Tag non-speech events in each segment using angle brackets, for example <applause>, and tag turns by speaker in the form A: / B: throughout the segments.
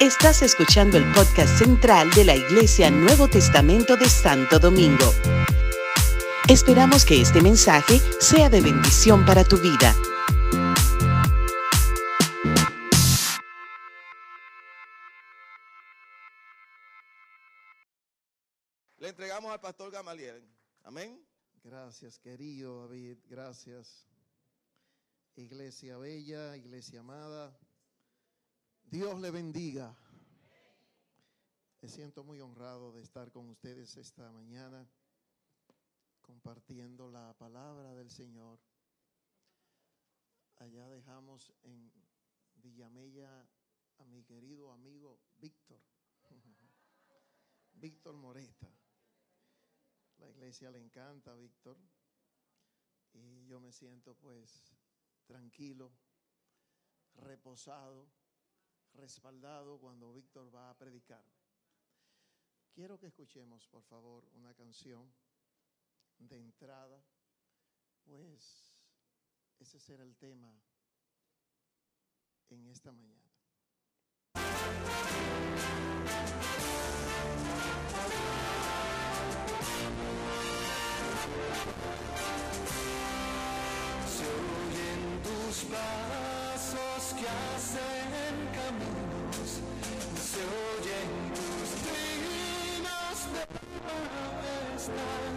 A: Estás escuchando el podcast central de la Iglesia Nuevo Testamento de Santo Domingo. Esperamos que este mensaje sea de bendición para tu vida.
B: Le entregamos al pastor Gamaliel. Amén.
C: Gracias, querido David. Gracias. Iglesia bella, iglesia amada. Dios le bendiga. Me siento muy honrado de estar con ustedes esta mañana compartiendo la palabra del Señor. Allá dejamos en Villamella a mi querido amigo Víctor. <laughs> Víctor Moreta. La iglesia le encanta a Víctor y yo me siento pues tranquilo, reposado, respaldado cuando Víctor va a predicar. Quiero que escuchemos, por favor, una canción de entrada, pues ese será el tema en esta mañana.
D: Se oyen tus pasos que hacen caminos, se oyen tus trinos de majestad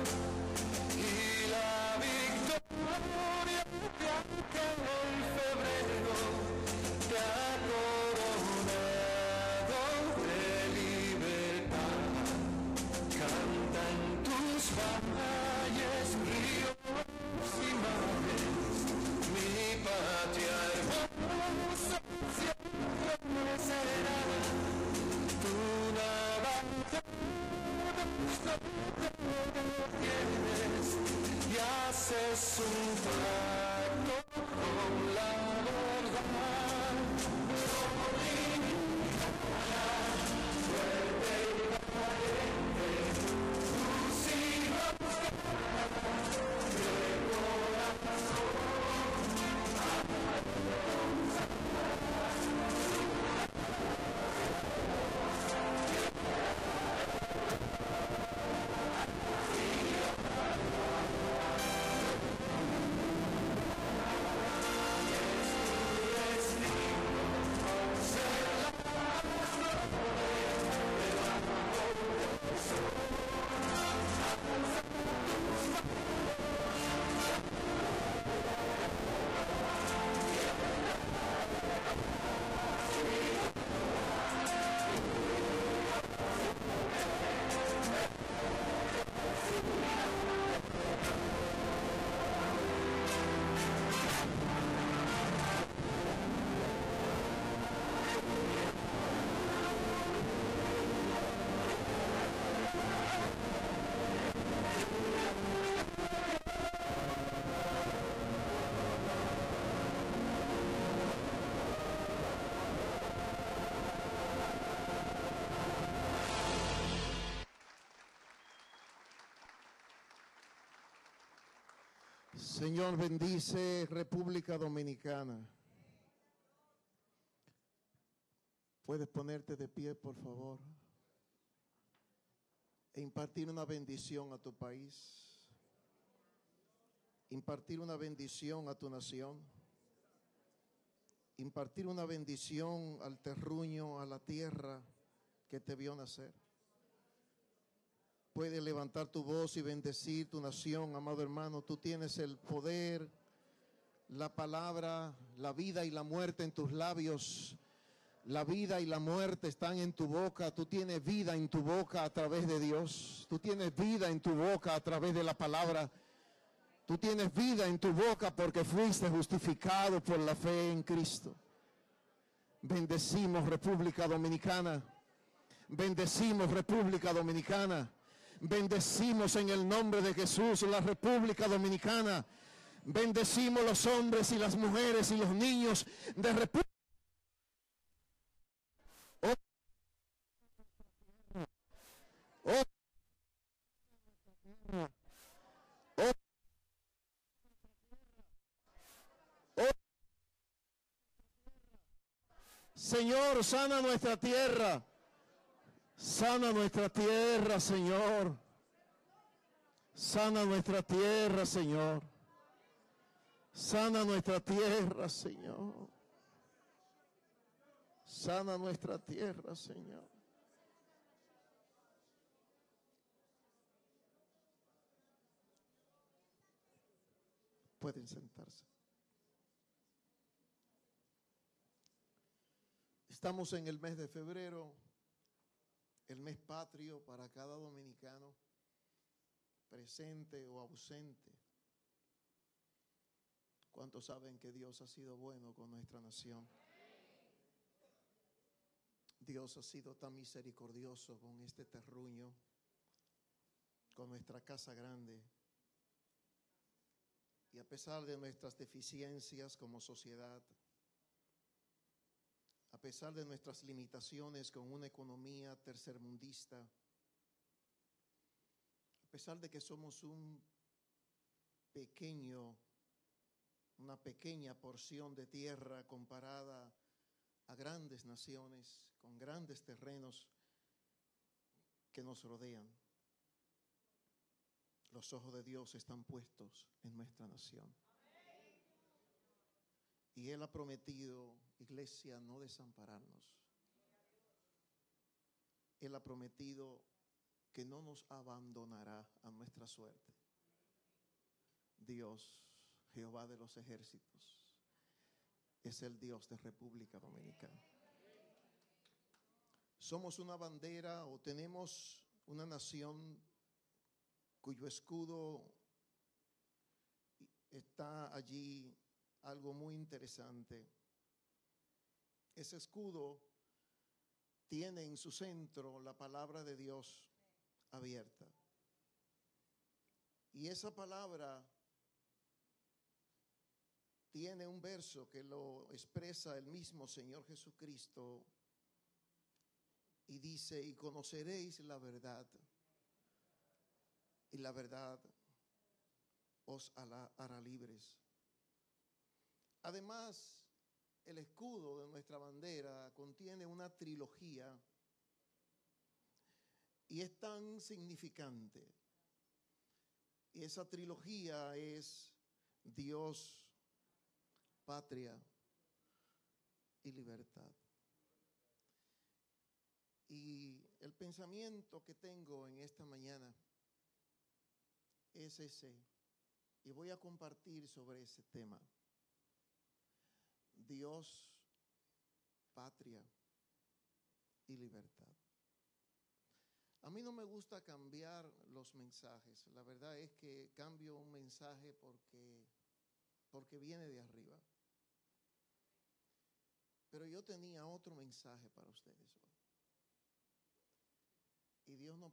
C: Señor, bendice República Dominicana. Puedes ponerte de pie, por favor, e impartir una bendición a tu país, impartir una bendición a tu nación, impartir una bendición al terruño, a la tierra que te vio nacer. Puedes levantar tu voz y bendecir tu nación, amado hermano. Tú tienes el poder, la palabra, la vida y la muerte en tus labios. La vida y la muerte están en tu boca. Tú tienes vida en tu boca a través de Dios. Tú tienes vida en tu boca a través de la palabra. Tú tienes vida en tu boca porque fuiste justificado por la fe en Cristo. Bendecimos República Dominicana. Bendecimos República Dominicana. Bendecimos en el nombre de Jesús la República Dominicana. Bendecimos los hombres y las mujeres y los niños de República. Señor, sana nuestra tierra. Sana nuestra tierra, Señor. Sana nuestra tierra, Señor. Sana nuestra tierra, Señor. Sana nuestra tierra, Señor. Pueden sentarse. Estamos en el mes de febrero, el mes patrio para cada dominicano, presente o ausente. ¿Cuántos saben que Dios ha sido bueno con nuestra nación? Dios ha sido tan misericordioso con este terruño, con nuestra casa grande. Y a pesar de nuestras deficiencias como sociedad, a pesar de nuestras limitaciones con una economía tercermundista, a pesar de que somos un pequeño, una pequeña porción de tierra comparada a grandes naciones, con grandes terrenos que nos rodean. Los ojos de Dios están puestos en nuestra nación. Y Él ha prometido, iglesia, no desampararnos. Él ha prometido que no nos abandonará a nuestra suerte. Dios, Jehová de los ejércitos, es el Dios de República Dominicana. Somos una bandera o tenemos una nación cuyo escudo está allí algo muy interesante. Ese escudo tiene en su centro la palabra de Dios abierta. Y esa palabra tiene un verso que lo expresa el mismo Señor Jesucristo y dice, y conoceréis la verdad, y la verdad os hará, libres. Además, el escudo de nuestra bandera contiene una trilogía y es tan significante. Y esa trilogía es Dios, patria y libertad. Y el pensamiento que tengo en esta mañana es ese. Y voy a compartir sobre ese tema. Dios, patria y libertad. A mí no me gusta cambiar los mensajes. La verdad es que cambio un mensaje porque, porque viene de arriba. Pero yo tenía otro mensaje para ustedes hoy. Y Dios no,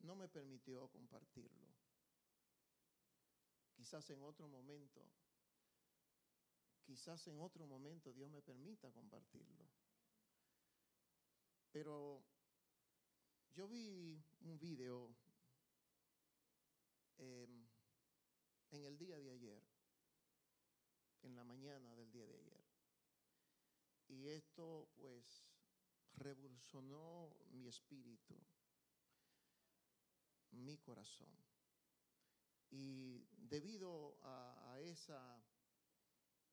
C: no me permitió compartirlo. Quizás en otro momento, quizás en otro momento Dios me permita compartirlo. Pero yo vi un video em, en el día de ayer, en la mañana del día de ayer. Y esto pues revolucionó mi espíritu, mi corazón. Y debido a, esa,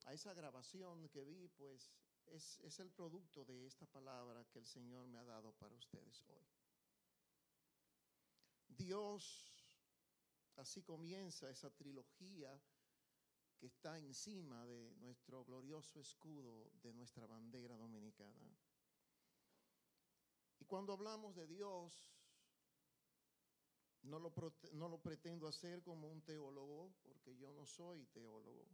C: a esa grabación que vi, pues es, es el producto de esta palabra que el Señor me ha dado para ustedes hoy. Dios, así comienza esa trilogía que está encima de nuestro glorioso escudo, de nuestra bandera dominicana. Y cuando hablamos de Dios, no lo, no lo pretendo hacer como un teólogo, porque yo no soy teólogo.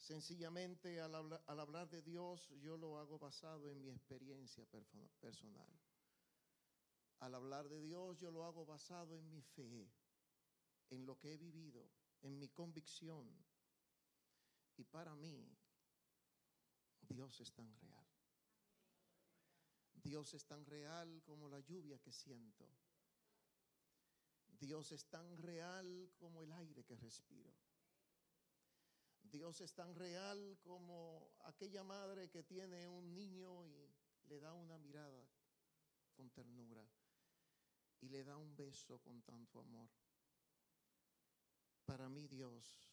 C: Sencillamente al hablar, de Dios yo lo hago basado en mi experiencia personal. Al hablar de Dios yo lo hago basado en mi fe, en lo que he vivido en mi convicción. Y para mí, Dios es tan real. Dios es tan real como la lluvia que siento. Dios es tan real como el aire que respiro. Dios es tan real como aquella madre que tiene un niño y le da una mirada con ternura y le da un beso con tanto amor. Para mí Dios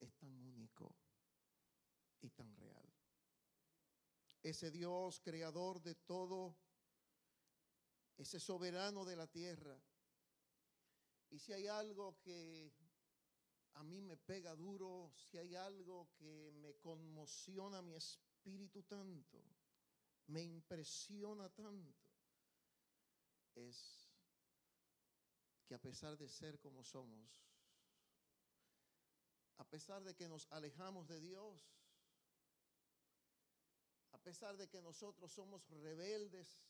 C: es tan único y tan real. Ese Dios creador de todo, ese soberano de la tierra. Y si hay algo que a mí me pega duro, si hay algo que me conmociona mi espíritu tanto, me impresiona tanto, es que a pesar de ser como somos, a pesar de que nos alejamos de Dios, a pesar de que nosotros somos rebeldes,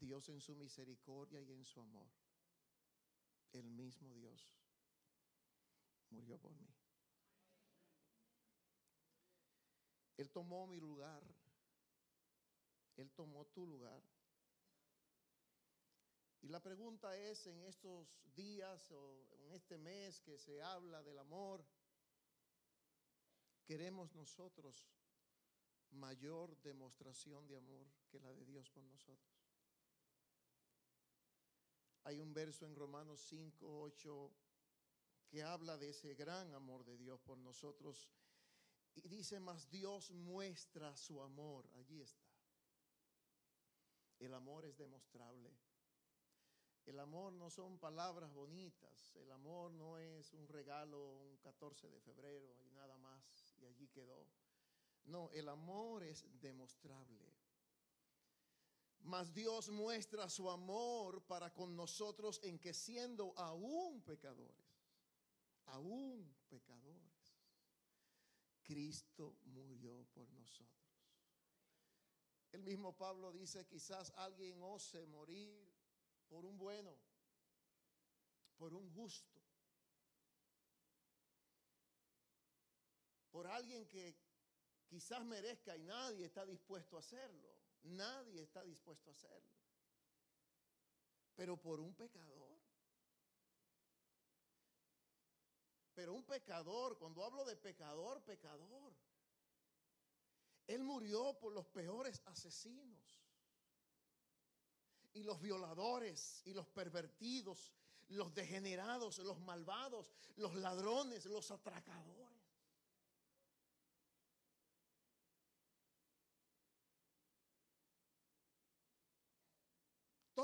C: Dios en su misericordia y en su amor, el mismo Dios murió por mí. Él tomó mi lugar, Él tomó tu lugar. Y la pregunta es en estos días o en este mes que se habla del amor, ¿queremos nosotros mayor demostración de amor que la de Dios por nosotros? Hay un verso en Romanos 5, 8 que habla de ese gran amor de Dios por nosotros y dice, más Dios muestra su amor, allí está. El amor es demostrable. El amor no son palabras bonitas, el amor no es un regalo un 14 de febrero y nada más y allí quedó. No, el amor es demostrable. Mas Dios muestra su amor para con nosotros en que siendo aún pecadores, aún pecadores, Cristo murió por nosotros. El mismo Pablo dice, quizás alguien ose morir por un bueno, por un justo, por alguien que quizás merezca y nadie está dispuesto a hacerlo. Nadie está dispuesto a hacerlo. Pero por un pecador. Pero un pecador, cuando hablo de pecador, pecador. Él murió por los peores asesinos y los violadores y los pervertidos, los degenerados, los malvados, los ladrones, los atracadores.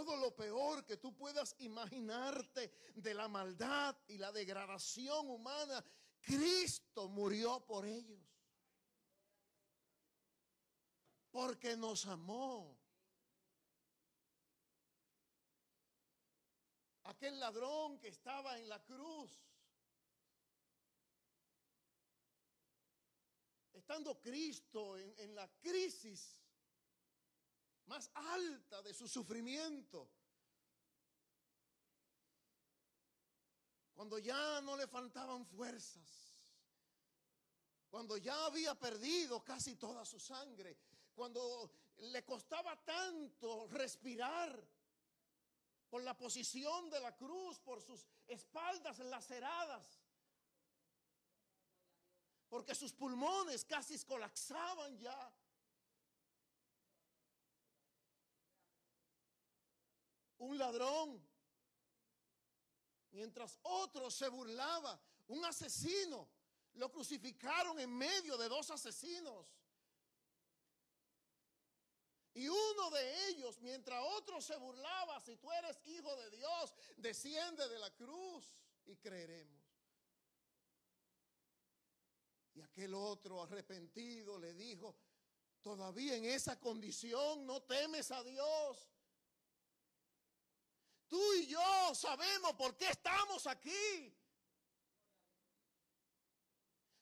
C: Todo lo peor que tú puedas imaginarte de la maldad y la degradación humana, Cristo murió por ellos. Porque nos amó. aquel ladrón que estaba en la cruz. Estando Cristo en, la crisis más alta de su sufrimiento, cuando ya no le faltaban fuerzas, cuando ya había perdido casi toda su sangre, cuando le costaba tanto respirar, por la posición de la cruz, por sus espaldas laceradas, porque sus pulmones casi colapsaban ya. Un ladrón, mientras otro se burlaba, un asesino, lo crucificaron en medio de dos asesinos. Y uno de ellos, mientras otro se burlaba, si tú eres hijo de Dios, desciende de la cruz y creeremos. Y aquel otro arrepentido le dijo, todavía en esa condición no temes a Dios. Tú y yo sabemos por qué estamos aquí.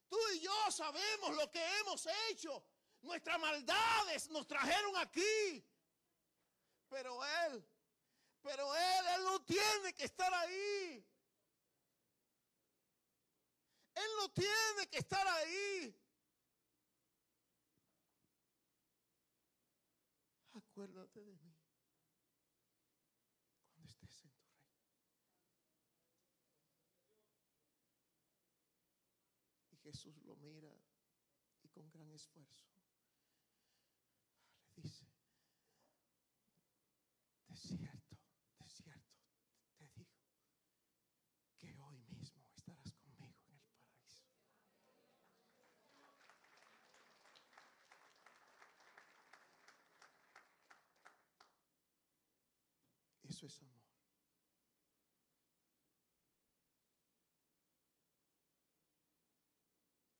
C: Tú y yo sabemos lo que hemos hecho. Nuestras maldades nos trajeron aquí. Pero Él, pero Él, Él no tiene que estar ahí. Él no tiene que estar ahí. Acuérdate de mí cuando estés en tu reino. Jesús lo mira y con gran esfuerzo le dice, de cierto, de cierto, te digo que hoy mismo estarás conmigo en el paraíso. Eso es amor.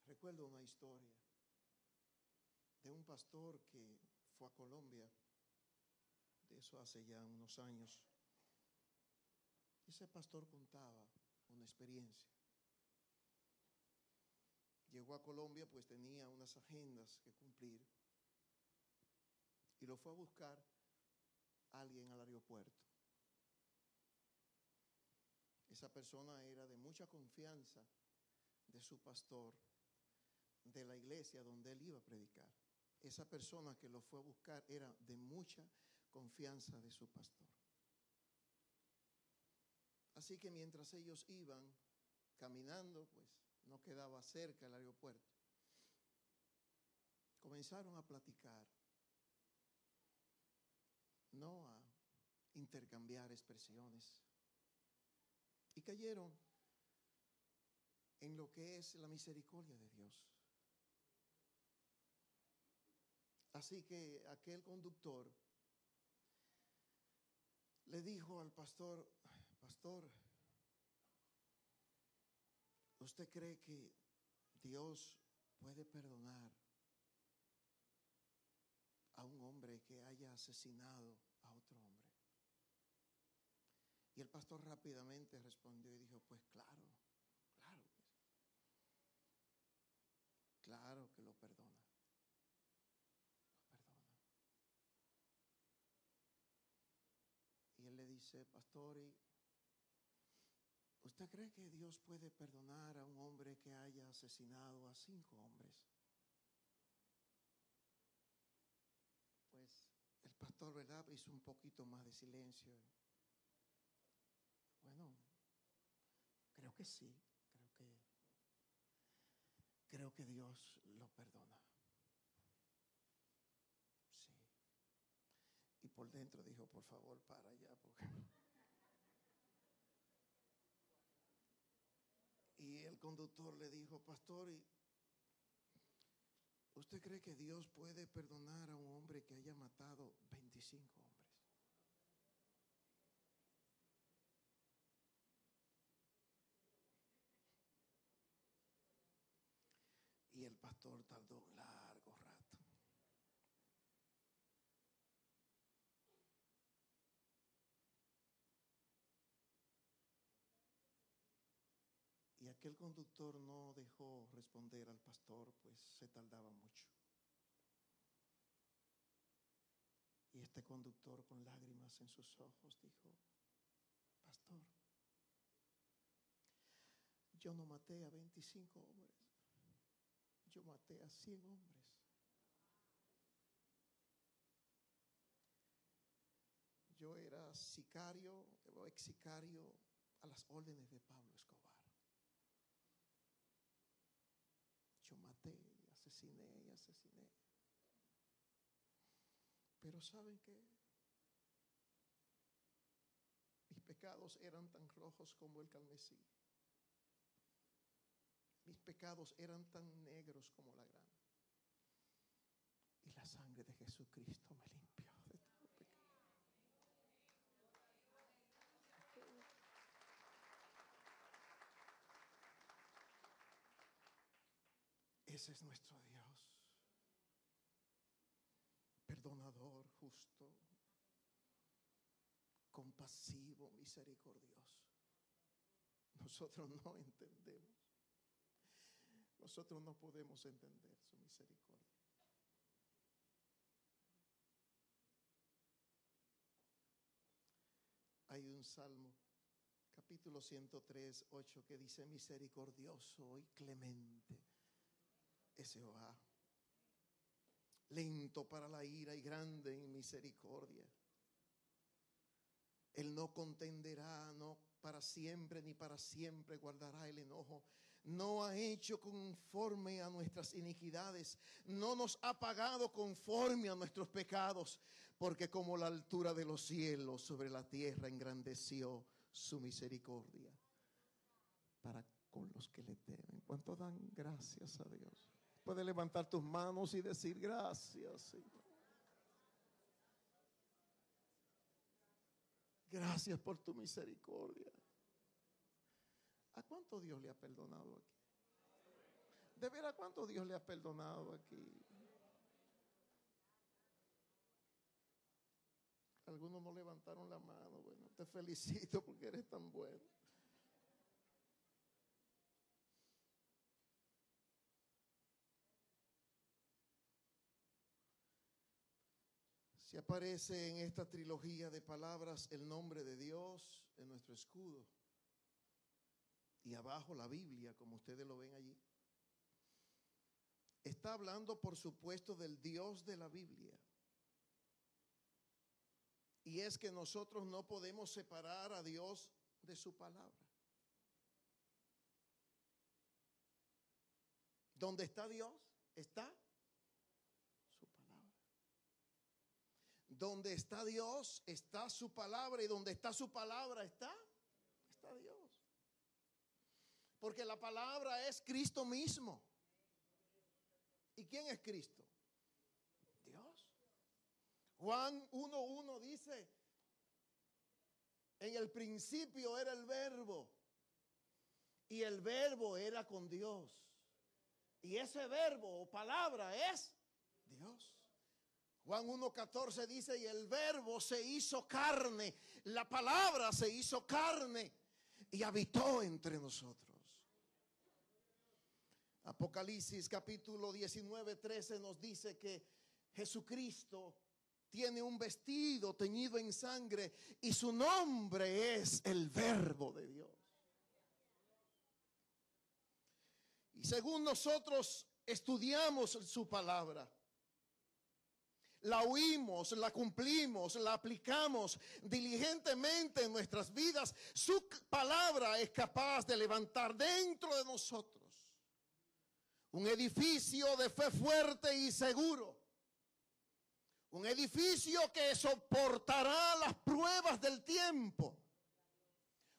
C: Recuerdo una historia de un pastor que fue a Colombia, de eso hace ya unos años. Ese pastor contaba una experiencia. Llegó a Colombia pues tenía unas agendas que cumplir y lo fue a buscar alguien al aeropuerto. Esa persona era de mucha confianza de su pastor, de la iglesia donde él iba a predicar. Esa persona que lo fue a buscar era de mucha confianza de su pastor. Así que mientras ellos iban caminando, pues no quedaba cerca el aeropuerto, comenzaron a platicar, no a intercambiar expresiones, y cayeron en lo que es la misericordia de Dios. Así que aquel conductor le dijo al pastor, pastor, ¿usted cree que Dios puede perdonar a un hombre que haya asesinado? Y el pastor rápidamente respondió y dijo, pues claro, claro, pues. claro que lo perdona. Lo perdona. Y él le dice, pastor, ¿y ¿usted cree que Dios puede perdonar a un hombre que haya asesinado a cinco hombres? Pues el pastor, ¿verdad? Hizo un poquito más de silencio. Bueno, creo que sí, creo que creo que Dios lo perdona. Sí. Y por dentro dijo, por favor, para allá, porque <laughs> Y el conductor le dijo, pastor, ¿y ¿usted cree que Dios puede perdonar a un hombre que haya matado 25 hombres? Y el pastor tardó un largo rato. Y aquel conductor no dejó responder al pastor, pues se tardaba mucho. Y este conductor con lágrimas en sus ojos dijo, pastor, yo no maté a 25 hombres, yo maté a 100 hombres. Yo era sicario ex sicario a las órdenes de Pablo Escobar. Yo maté, asesiné y asesiné. Pero ¿saben qué? Mis pecados eran tan rojos como el calmesí. Mis pecados eran tan negros como la grana. Y la sangre de Jesucristo me limpió de todo pecado. Es nuestro Dios. Perdonador, justo, compasivo, misericordioso. Nosotros no entendemos. Nosotros no podemos entender su misericordia. Hay un salmo, capítulo 103, 8, que dice misericordioso y clemente es Jehová. Lento para la ira y grande en misericordia. Él no contenderá, no para siempre ni para siempre guardará el enojo, no ha hecho conforme a nuestras iniquidades, no nos ha pagado conforme a nuestros pecados, porque como la altura de los cielos sobre la tierra engrandeció su misericordia para con los que le temen. ¿Cuánto dan gracias a Dios? Puedes levantar tus manos y decir gracias, Señor. Gracias por tu misericordia. ¿A cuánto Dios le ha perdonado aquí? De ver a cuánto Dios le ha perdonado aquí. Algunos no levantaron la mano. Bueno, te felicito porque eres tan bueno. Si aparece en esta trilogía de palabras el nombre de Dios en nuestro escudo y abajo la Biblia, como ustedes lo ven allí. Está hablando, por supuesto, del Dios de la Biblia. Y es que nosotros no podemos separar a Dios de su palabra. ¿Dónde está Dios? Está su palabra. Donde está Dios, está su palabra. Y donde está su palabra, está, está Dios. Porque la palabra es Cristo mismo. ¿Y quién es Cristo? Dios. Juan 1.1 dice, en el principio era el verbo y el verbo era con Dios. Y ese verbo o palabra es Dios. Juan 1.14 dice, y el verbo se hizo carne, la palabra se hizo carne y habitó entre nosotros. Apocalipsis capítulo 19, 13 nos dice que Jesucristo tiene un vestido teñido en sangre y su nombre es el verbo de Dios. Y según nosotros estudiamos su palabra, la oímos, la cumplimos, la aplicamos diligentemente en nuestras vidas, su palabra es capaz de levantar dentro de nosotros un edificio de fe fuerte y seguro. Un edificio que soportará las pruebas del tiempo.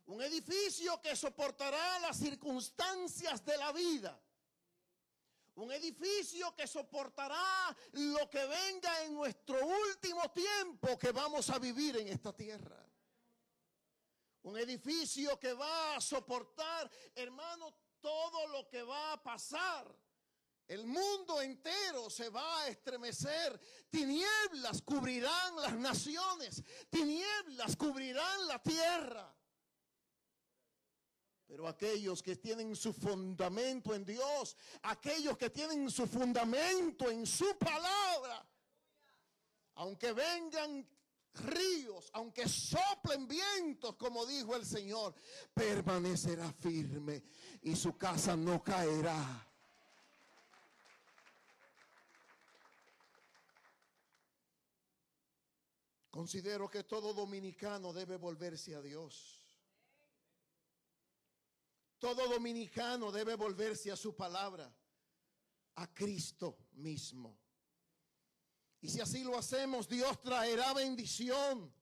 C: Un edificio que soportará las circunstancias de la vida. Un edificio que soportará lo que venga en nuestro último tiempo que vamos a vivir en esta tierra. Un edificio que va a soportar, hermano, todo lo que va a pasar. El mundo entero se va a estremecer. Tinieblas cubrirán las naciones. Tinieblas cubrirán la tierra. Pero aquellos que tienen su fundamento en Dios, aquellos que tienen su fundamento en su palabra, aunque vengan ríos, aunque soplen vientos, como dijo el Señor, permanecerá firme y su casa no caerá. Considero que todo dominicano debe volverse a Dios. Todo dominicano debe volverse a su palabra, a Cristo mismo. Y si así lo hacemos, Dios traerá bendición.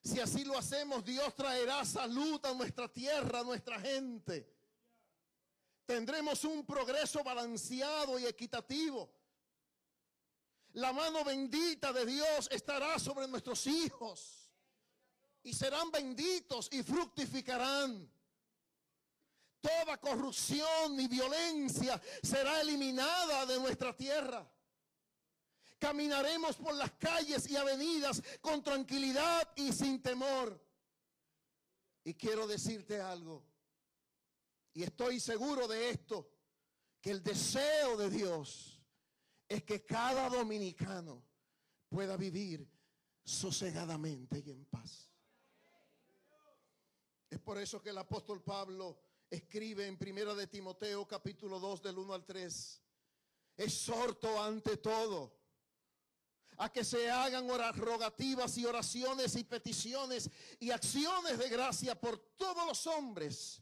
C: Si así lo hacemos, Dios traerá salud a nuestra tierra, a nuestra gente. Tendremos un progreso balanceado y equitativo. La mano bendita de Dios estará sobre nuestros hijos. Y serán benditos y fructificarán. Toda corrupción y violencia será eliminada de nuestra tierra. Caminaremos por las calles y avenidas con tranquilidad y sin temor. Y quiero decirte algo. Y estoy seguro de esto. Que el deseo de Dios es que cada dominicano pueda vivir sosegadamente y en paz. Es por eso que el apóstol Pablo escribe en Primera de Timoteo capítulo 2 del 1 al 3. Exhorto ante todo a que se hagan rogativas y oraciones y peticiones y acciones de gracia por todos los hombres,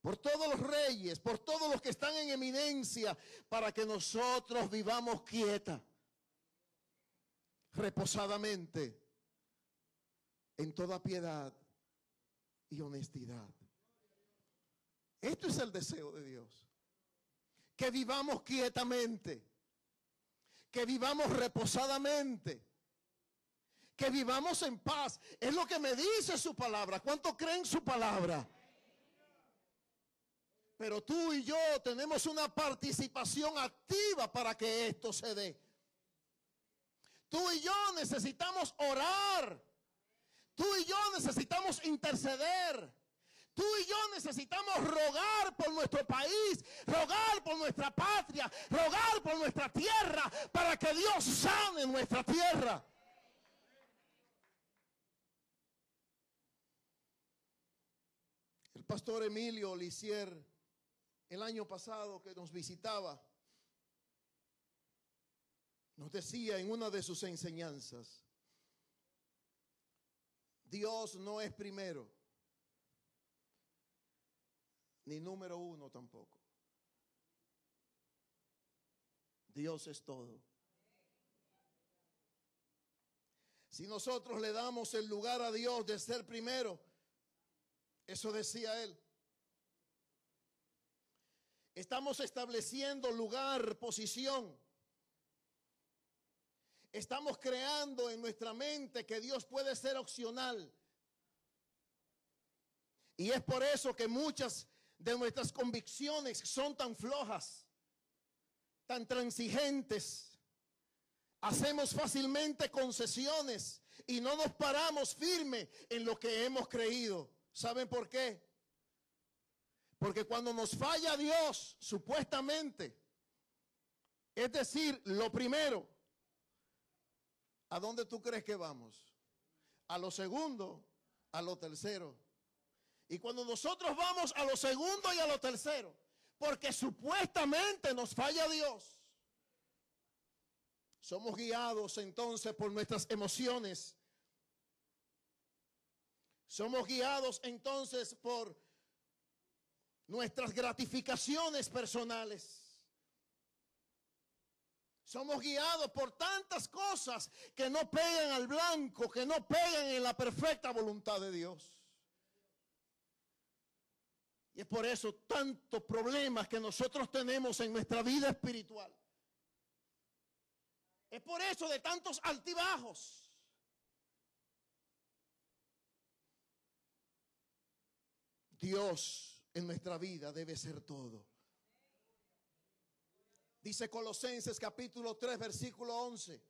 C: por todos los reyes, por todos los que están en eminencia, para que nosotros vivamos quieta, reposadamente, en toda piedad y honestidad. Esto es el deseo de Dios. Que vivamos quietamente, que vivamos reposadamente, que vivamos en paz. Es lo que me dice su palabra. ¿Cuánto creen su palabra? Pero tú y yo tenemos una participación activa para que esto se dé. Tú y yo necesitamos orar. Tú y yo necesitamos interceder. Tú y yo necesitamos rogar por nuestro país, rogar por nuestra patria, rogar por nuestra tierra, para que Dios sane nuestra tierra. El pastor Emilio Lisier, el año pasado que nos visitaba, nos decía en una de sus enseñanzas, Dios no es primero, ni número uno tampoco. Dios es todo. Si nosotros le damos el lugar a Dios de ser primero, eso decía él. Estamos estableciendo lugar, posición. Estamos creando en nuestra mente que Dios puede ser opcional. Y es por eso que muchas de nuestras convicciones son tan flojas, tan transigentes. Hacemos fácilmente concesiones y no nos paramos firme en lo que hemos creído. ¿Saben por qué? Porque cuando nos falla Dios, supuestamente, es decir, lo primero, ¿a dónde tú crees que vamos? A lo segundo, a lo tercero. Y cuando nosotros vamos a lo segundo y a lo tercero, porque supuestamente nos falla Dios, somos guiados entonces por nuestras emociones somos guiados entonces por nuestras gratificaciones personales. Somos guiados por tantas cosas que no pegan al blanco, que no pegan en la perfecta voluntad de Dios. Y es por eso tantos problemas que nosotros tenemos en nuestra vida espiritual. Es por eso de tantos altibajos. Dios en nuestra vida debe ser todo. Dice Colosenses capítulo 3 versículo 11.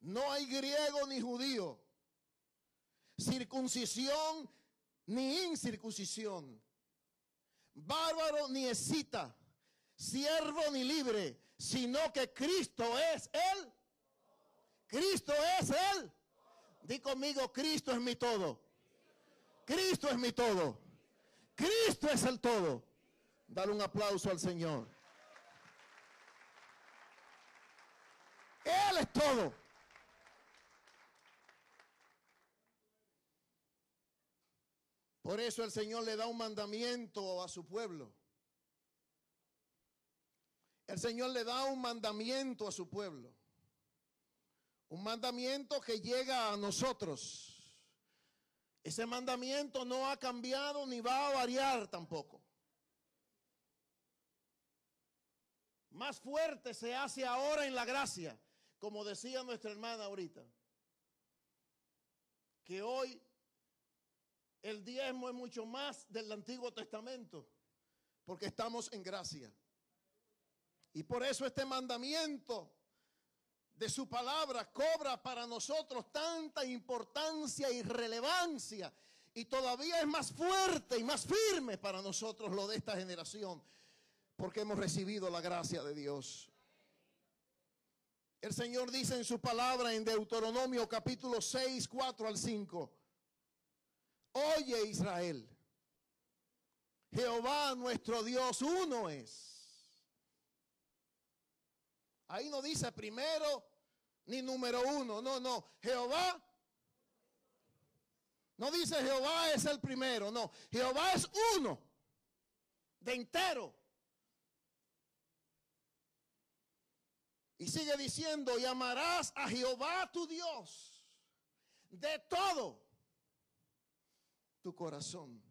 C: No hay griego ni judío, circuncisión ni incircuncisión, bárbaro ni escita, siervo ni libre, sino que Cristo es Él. Cristo es Él. Di conmigo, Cristo es mi todo. Cristo es mi todo. Cristo es el todo. Dale un aplauso al Señor. Él es todo. Por eso el Señor le da un mandamiento a su pueblo. El Señor le da un mandamiento a su pueblo. Un mandamiento que llega a nosotros. Ese mandamiento no ha cambiado ni va a variar tampoco. Más fuerte se hace ahora en la gracia, como decía nuestra hermana ahorita. Que hoy el diezmo es mucho más del Antiguo Testamento, porque estamos en gracia. Y por eso este mandamiento de su palabra cobra para nosotros tanta importancia y relevancia. Y todavía es más fuerte y más firme para nosotros lo de esta generación, porque hemos recibido la gracia de Dios. El Señor dice en su palabra en Deuteronomio capítulo 6, 4 al 5, oye Israel, Jehová nuestro Dios uno es. Ahí no dice primero ni número uno. No, no. Jehová. No dice Jehová es el primero. No. Jehová es uno. de entero. Y sigue diciendo, y amarás a Jehová tu Dios de todo tu corazón.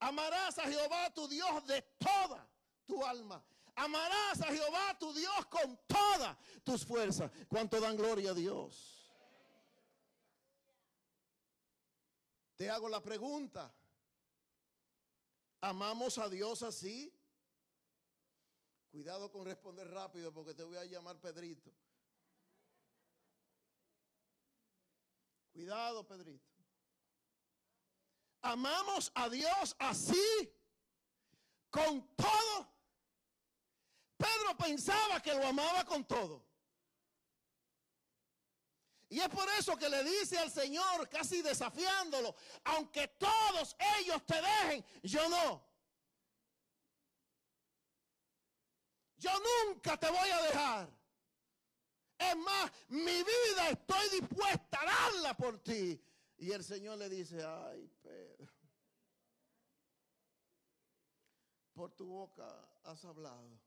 C: Amarás a Jehová tu Dios de toda tu alma. Amarás a Jehová tu Dios con todas tus fuerzas. ¿Cuánto dan gloria a Dios? Te hago la pregunta. ¿Amamos a Dios así? Cuidado con responder rápido porque te voy a llamar Pedrito. Cuidado, Pedrito. Amamos a Dios así, con todo. Pedro pensaba que lo amaba con todo. Y es por eso que le dice al Señor, casi desafiándolo, aunque todos ellos te dejen, yo no. Yo nunca te voy a dejar. Es más, mi vida estoy dispuesta a darla por ti. Y el Señor le dice, ay Pedro, por tu boca has hablado.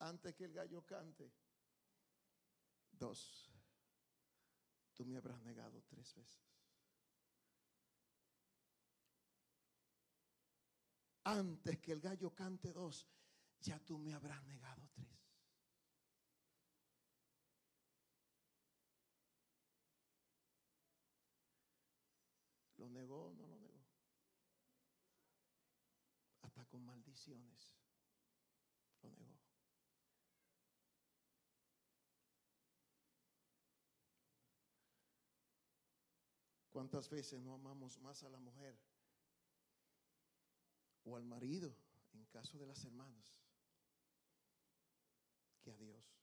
C: Antes que el gallo cante, dos, tú me habrás negado tres veces. Antes que el gallo cante dos, ya tú me habrás negado tres. Negó o no lo negó? Hasta con maldiciones lo negó. ¿Cuántas veces no amamos más a la mujer o al marido, en caso de las hermanas, que a Dios?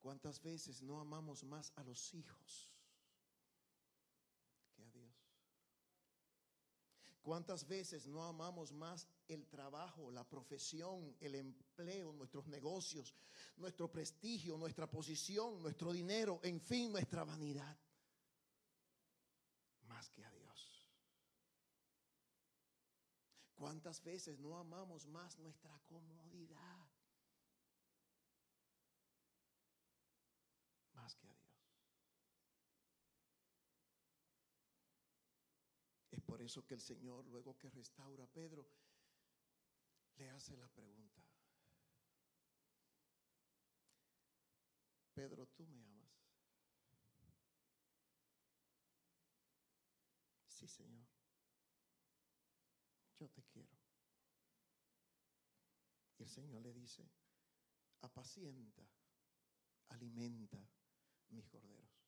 C: ¿Cuántas veces no amamos más a los hijos? que a Dios. ¿Cuántas veces no amamos más el trabajo, la profesión, el empleo, nuestros negocios, nuestro prestigio, nuestra posición, nuestro dinero, en fin, nuestra vanidad? Más que a Dios. ¿Cuántas veces no amamos más nuestra comodidad? Más que a Dios. Es eso que el Señor, luego que restaura a Pedro, le hace la pregunta. Pedro, ¿tú me amas? Sí, Señor. Yo te quiero. Y el Señor le dice, apacienta, alimenta mis corderos.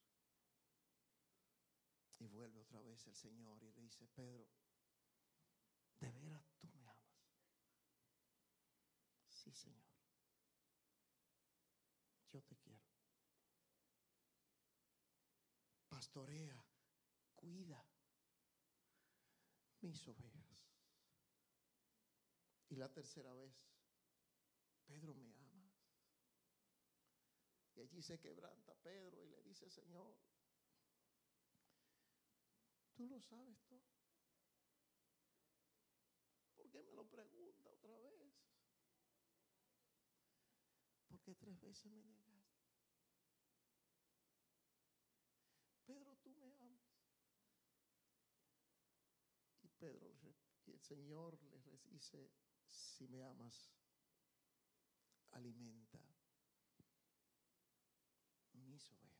C: Y vuelve otra vez el Señor y le dice, Pedro, ¿de veras tú me amas? Sí, Señor. Yo te quiero. Pastorea, cuida mis ovejas. Y la tercera vez, Pedro me amas. Y allí se quebranta Pedro y le dice, Señor, Tú lo sabes todo. ¿Por qué me lo pregunta otra vez? Porque tres veces me negaste. Pedro, tú me amas. Y Pedro y el Señor le dice, si me amas, alimenta mis ovejas.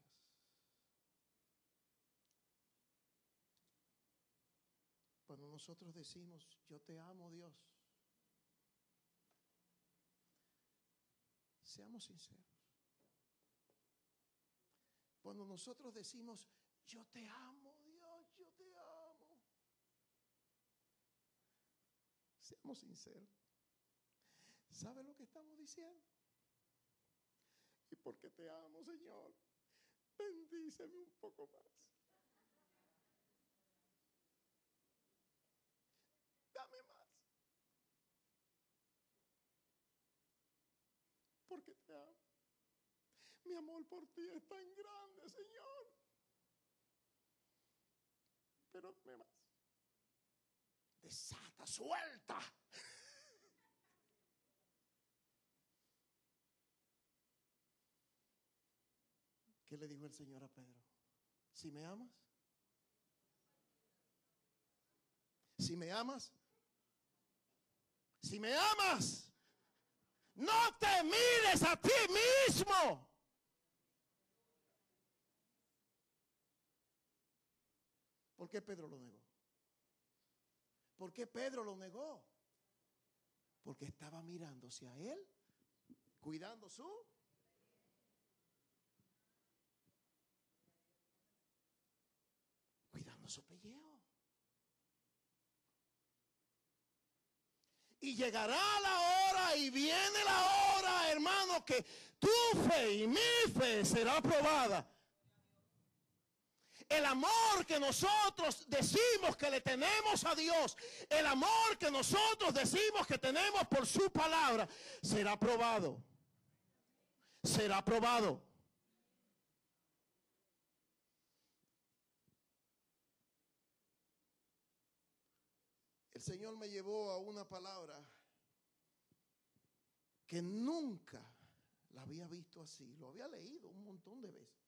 C: Cuando nosotros decimos, yo te amo Dios, seamos sinceros. Cuando nosotros decimos, yo te amo Dios, yo te amo, seamos sinceros. ¿Sabe lo que estamos diciendo? Y porque te amo, Señor, bendíceme un poco más. dame más. Mi amor por ti es tan grande, Señor. Pero dame más. desata, suelta. ¿Qué le dijo el Señor a Pedro? Si me amas, si me amas, si me amas, no te mires a ti mismo. ¿Por qué Pedro lo negó? ¿Por qué Pedro lo negó? Porque estaba mirándose a él, cuidando su cuidando su pellejo. Y llegará la hora y viene la hora, hermano, que tu fe y mi fe será probada. El amor que nosotros decimos que le tenemos a Dios, el amor que nosotros decimos que tenemos por su palabra, será probado. Será probado. Señor me llevó a una palabra que nunca la había visto así. Lo había leído un montón de veces.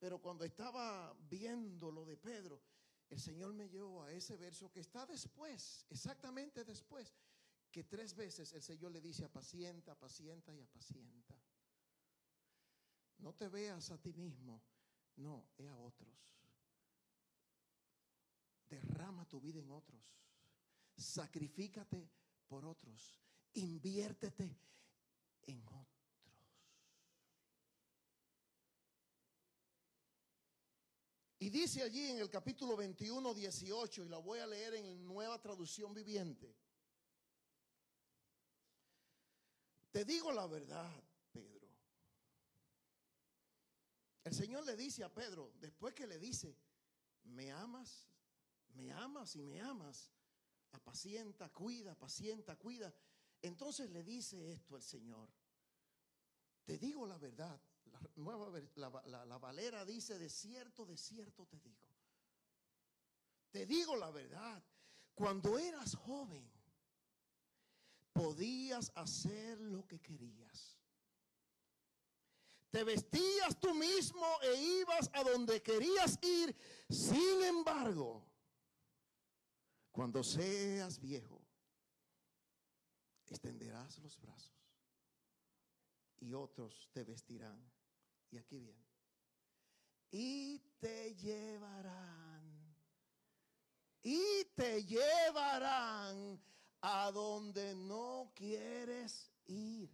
C: Pero cuando estaba viendo lo de Pedro, el Señor me llevó a ese verso que está después, exactamente después, que tres veces el Señor le dice apacienta, apacienta y apacienta. No te veas a ti mismo, no, es a otros. Derrama tu vida en otros. Sacrifícate por otros. Inviértete en otros. Y dice allí en el capítulo 21, 18, y la voy a leer en nueva traducción viviente. Te digo la verdad, Pedro. El Señor le dice a Pedro, después que le dice, ¿me amas? ¿Me amas y me amas? Apacienta, cuida, pacienta, cuida. Entonces le dice esto el Señor. Te digo la verdad. La, nueva, la, la Valera dice, de cierto, de cierto te digo. Te digo la verdad. Cuando eras joven, podías hacer lo que querías. Te vestías tú mismo e ibas a donde querías ir. Sin embargo, cuando seas viejo, extenderás los brazos y otros te vestirán. Y aquí viene. Y te llevarán. Y te llevarán a donde no quieres ir.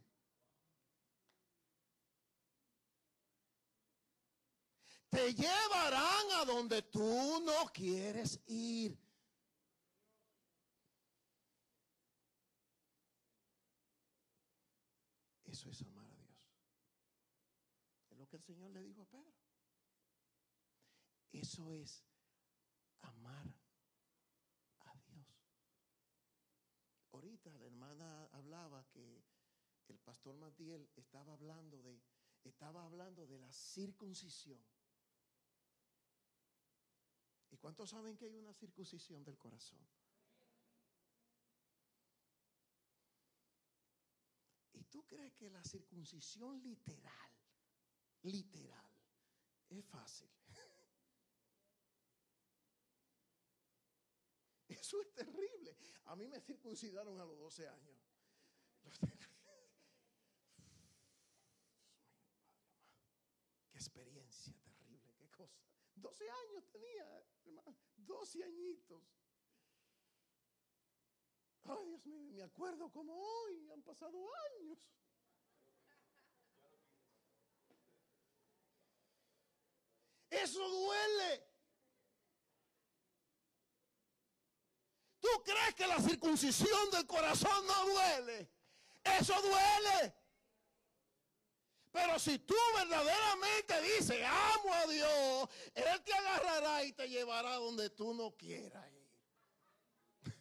C: Te llevarán a donde tú no quieres ir. Eso es amar a Dios. Es lo que el Señor le dijo a Pedro. Eso es amar a Dios. Ahorita la hermana hablaba que el pastor Matiel estaba hablando de estaba hablando de la circuncisión. ¿Y cuántos saben que hay una circuncisión del corazón? ¿Y tú crees que la circuncisión literal, literal, es fácil? <laughs> Eso es terrible. A mí me circuncidaron a los 12 años. <laughs> Qué experiencia terrible, qué cosa. 12 años tenía, hermano. 12 añitos. Ay, Dios mío, me acuerdo como hoy, han pasado años. Eso duele. ¿Tú crees que la circuncisión del corazón no duele? Eso duele. Pero si tú verdaderamente dices, amo a Dios, Él te agarrará y te llevará donde tú no quieras ir. <laughs>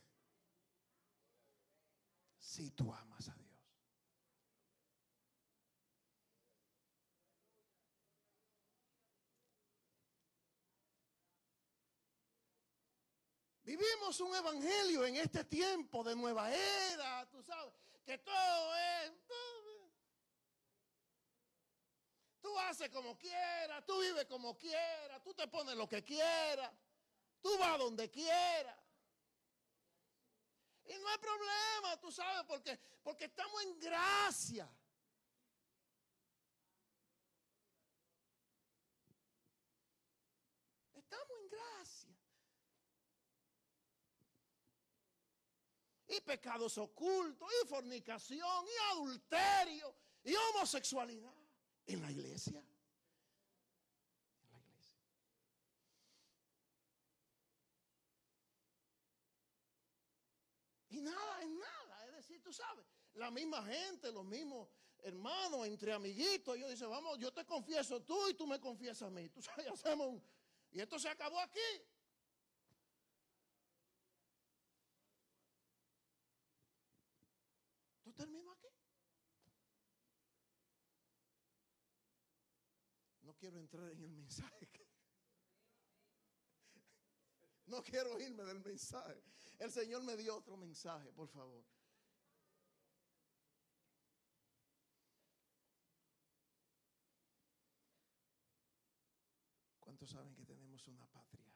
C: si tú amas a Dios. Vivimos un evangelio en este tiempo de nueva era, tú sabes, que todo es... Tú haces como quieras, tú vives como quieras, tú te pones lo que quieras, tú vas donde quieras. Y no hay problema, tú sabes, porque, porque estamos en gracia. Estamos en gracia. Y pecados ocultos, y fornicación, y adulterio, y homosexualidad en la iglesia. En la iglesia. Y nada, es nada. Es decir, tú sabes, la misma gente, los mismos hermanos, entre amiguitos, ellos dicen, vamos, yo te confieso tú y tú me confiesas a mí. Tú sabes, <laughs> hacemos un... Y esto se acabó aquí. Esto terminó aquí. No quiero entrar en el mensaje. No quiero irme del mensaje. El Señor me dio otro mensaje, por favor. ¿Cuántos saben que tenemos una patria?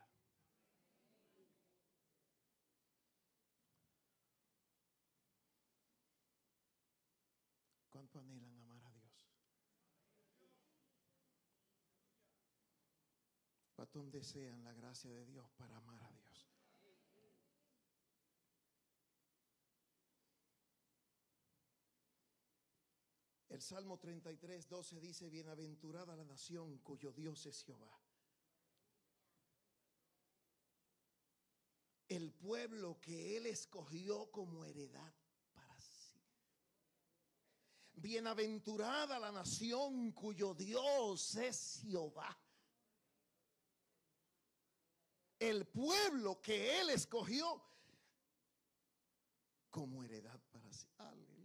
C: ¿Cuánto anhelan amar a Dios? ¿Cuánto desean la gracia de Dios para amar a Dios? El Salmo 33, 12 dice, bienaventurada la nación cuyo Dios es Jehová. El pueblo que Él escogió como heredad para sí. Bienaventurada la nación cuyo Dios es Jehová. El pueblo que Él escogió como heredad para sí. Aleluya.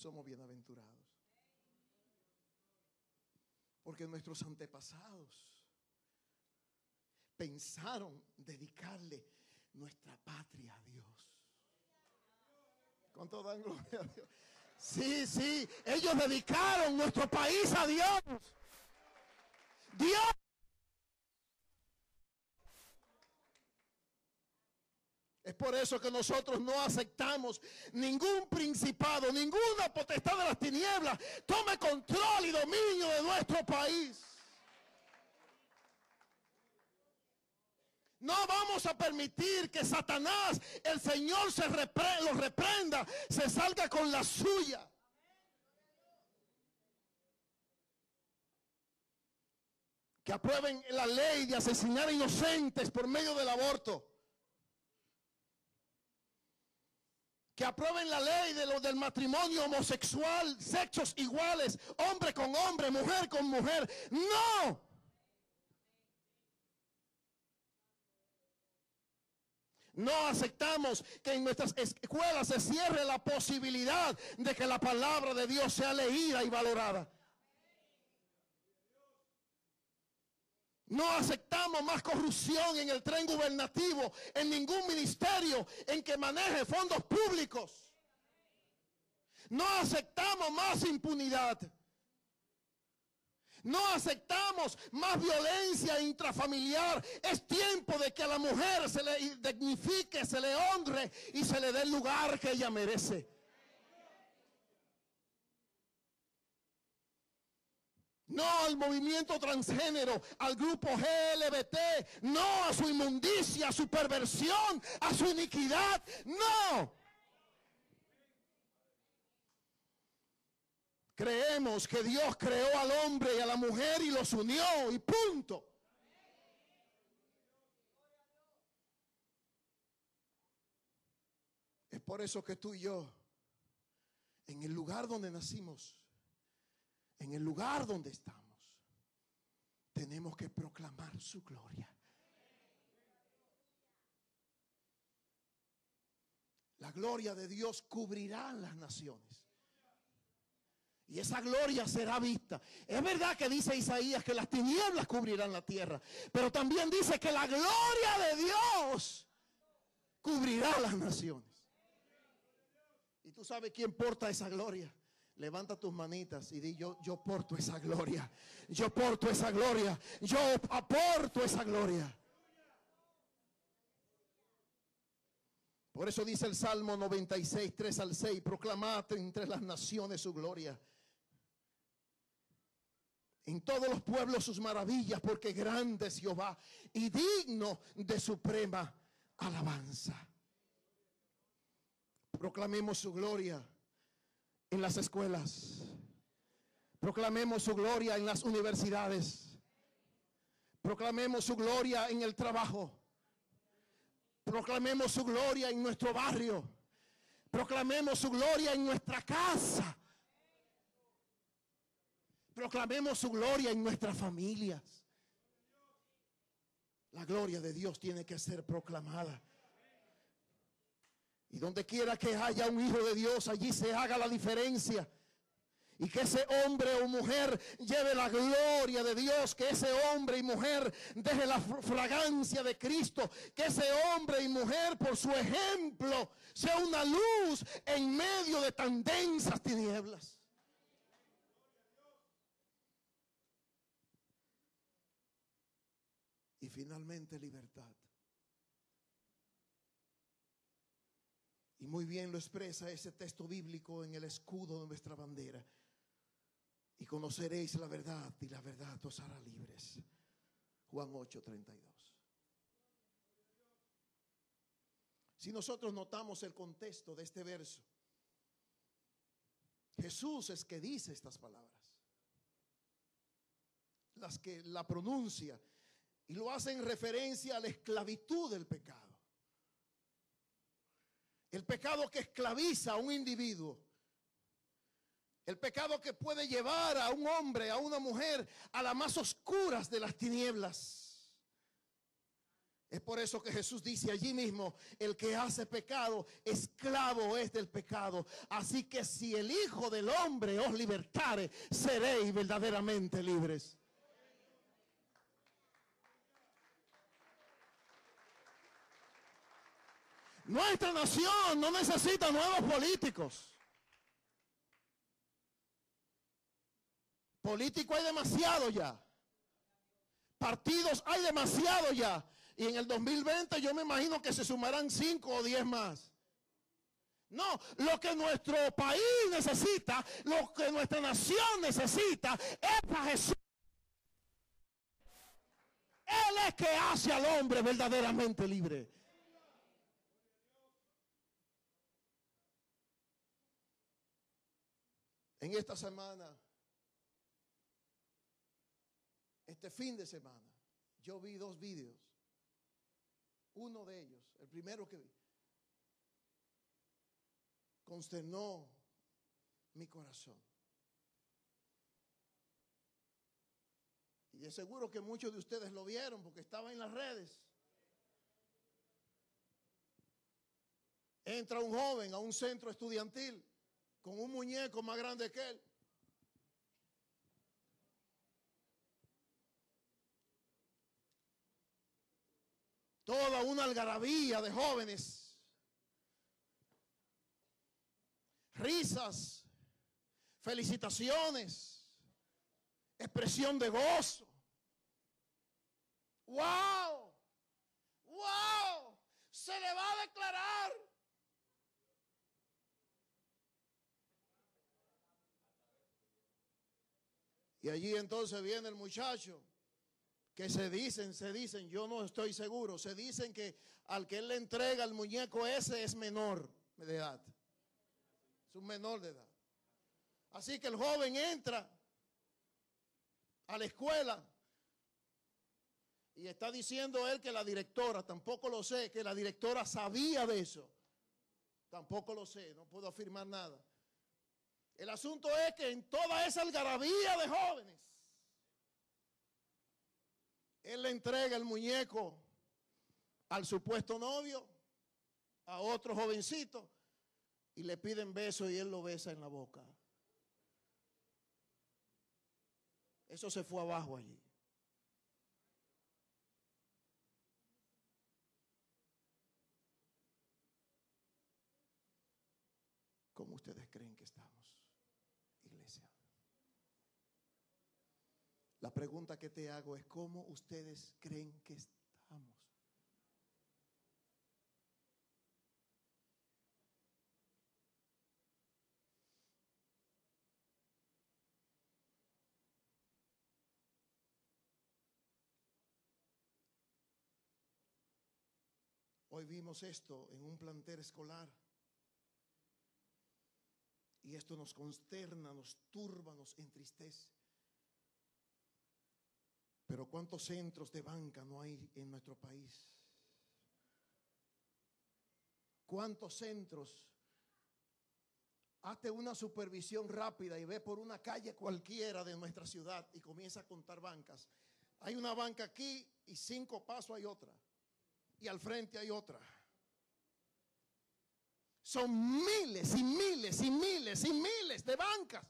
C: somos bienaventurados. Porque nuestros antepasados pensaron dedicarle nuestra patria a Dios. ¿Cuánto dan gloria a Dios? Sí, sí, ellos dedicaron nuestro país a Dios. Dios Es por eso que nosotros no aceptamos ningún principado, ninguna potestad de las tinieblas tome control y dominio de nuestro país. No vamos a permitir que Satanás, el Señor se lo reprenda, se salga con la suya. Que aprueben la ley de asesinar a inocentes por medio del aborto. que aprueben la ley de lo del matrimonio homosexual, sexos iguales, hombre con hombre, mujer con mujer. No. No aceptamos que en nuestras escuelas se cierre la posibilidad de que la palabra de Dios sea leída y valorada. No aceptamos más corrupción en el tren gubernativo, en ningún ministerio en que maneje fondos públicos. No aceptamos más impunidad. No aceptamos más violencia intrafamiliar. Es tiempo de que a la mujer se le dignifique, se le honre y se le dé el lugar que ella merece. No al movimiento transgénero, al grupo GLBT, no a su inmundicia, a su perversión, a su iniquidad, no. Creemos que Dios creó al hombre y a la mujer y los unió y punto. Es por eso que tú y yo, en el lugar donde nacimos, en el lugar donde estamos, tenemos que proclamar su gloria. La gloria de Dios cubrirá las naciones. Y esa gloria será vista. Es verdad que dice Isaías que las tinieblas cubrirán la tierra. Pero también dice que la gloria de Dios cubrirá las naciones. Y tú sabes quién porta esa gloria. Levanta tus manitas y di yo, yo porto esa gloria. Yo porto esa gloria. Yo aporto esa gloria. Por eso dice el Salmo 96, 3 al 6, proclamad entre las naciones su gloria. En todos los pueblos sus maravillas, porque grande es Jehová y digno de suprema alabanza. Proclamemos su gloria en las escuelas. Proclamemos su gloria en las universidades. Proclamemos su gloria en el trabajo. Proclamemos su gloria en nuestro barrio. Proclamemos su gloria en nuestra casa. Proclamemos su gloria en nuestras familias. La gloria de Dios tiene que ser proclamada. Y donde quiera que haya un hijo de Dios, allí se haga la diferencia. Y que ese hombre o mujer lleve la gloria de Dios. Que ese hombre y mujer deje la fragancia de Cristo. Que ese hombre y mujer por su ejemplo sea una luz en medio de tan densas tinieblas. Y finalmente libertad. Y muy bien lo expresa ese texto bíblico en el escudo de nuestra bandera. Y conoceréis la verdad y la verdad os hará libres. Juan 8:32. Si nosotros notamos el contexto de este verso, Jesús es que dice estas palabras. Las que la pronuncia y lo hace en referencia a la esclavitud del pecado. El pecado que esclaviza a un individuo. El pecado que puede llevar a un hombre, a una mujer, a las más oscuras de las tinieblas. Es por eso que Jesús dice allí mismo, el que hace pecado, esclavo es del pecado. Así que si el Hijo del Hombre os libertare, seréis verdaderamente libres. Nuestra nación no necesita nuevos políticos. Político hay demasiado ya. Partidos hay demasiado ya. Y en el 2020 yo me imagino que se sumarán 5 o 10 más. No, lo que nuestro país necesita, lo que nuestra nación necesita es a Jesús. Él es que hace al hombre verdaderamente libre. En esta semana, este fin de semana, yo vi dos vídeos. Uno de ellos, el primero que vi, consternó mi corazón. Y es seguro que muchos de ustedes lo vieron porque estaba en las redes. Entra un joven a un centro estudiantil con un muñeco más grande que él. Toda una algarabía de jóvenes. Risas, felicitaciones, expresión de gozo. ¡Wow! ¡Wow! Se le va a declarar Y allí entonces viene el muchacho que se dicen, se dicen, yo no estoy seguro, se dicen que al que él le entrega el muñeco ese es menor de edad. Es un menor de edad. Así que el joven entra a la escuela y está diciendo él que la directora, tampoco lo sé, que la directora sabía de eso. Tampoco lo sé, no puedo afirmar nada. El asunto es que en toda esa algarabía de jóvenes, él le entrega el muñeco al supuesto novio, a otro jovencito, y le piden beso y él lo besa en la boca. Eso se fue abajo allí. ¿Cómo ustedes creen que estamos, iglesia? La pregunta que te hago es, ¿cómo ustedes creen que estamos? Hoy vimos esto en un plantel escolar. Y esto nos consterna, nos turba, nos entristece. Pero ¿cuántos centros de banca no hay en nuestro país? ¿Cuántos centros? Hazte una supervisión rápida y ve por una calle cualquiera de nuestra ciudad y comienza a contar bancas. Hay una banca aquí y cinco pasos hay otra. Y al frente hay otra. Son miles y miles y miles y miles de bancas.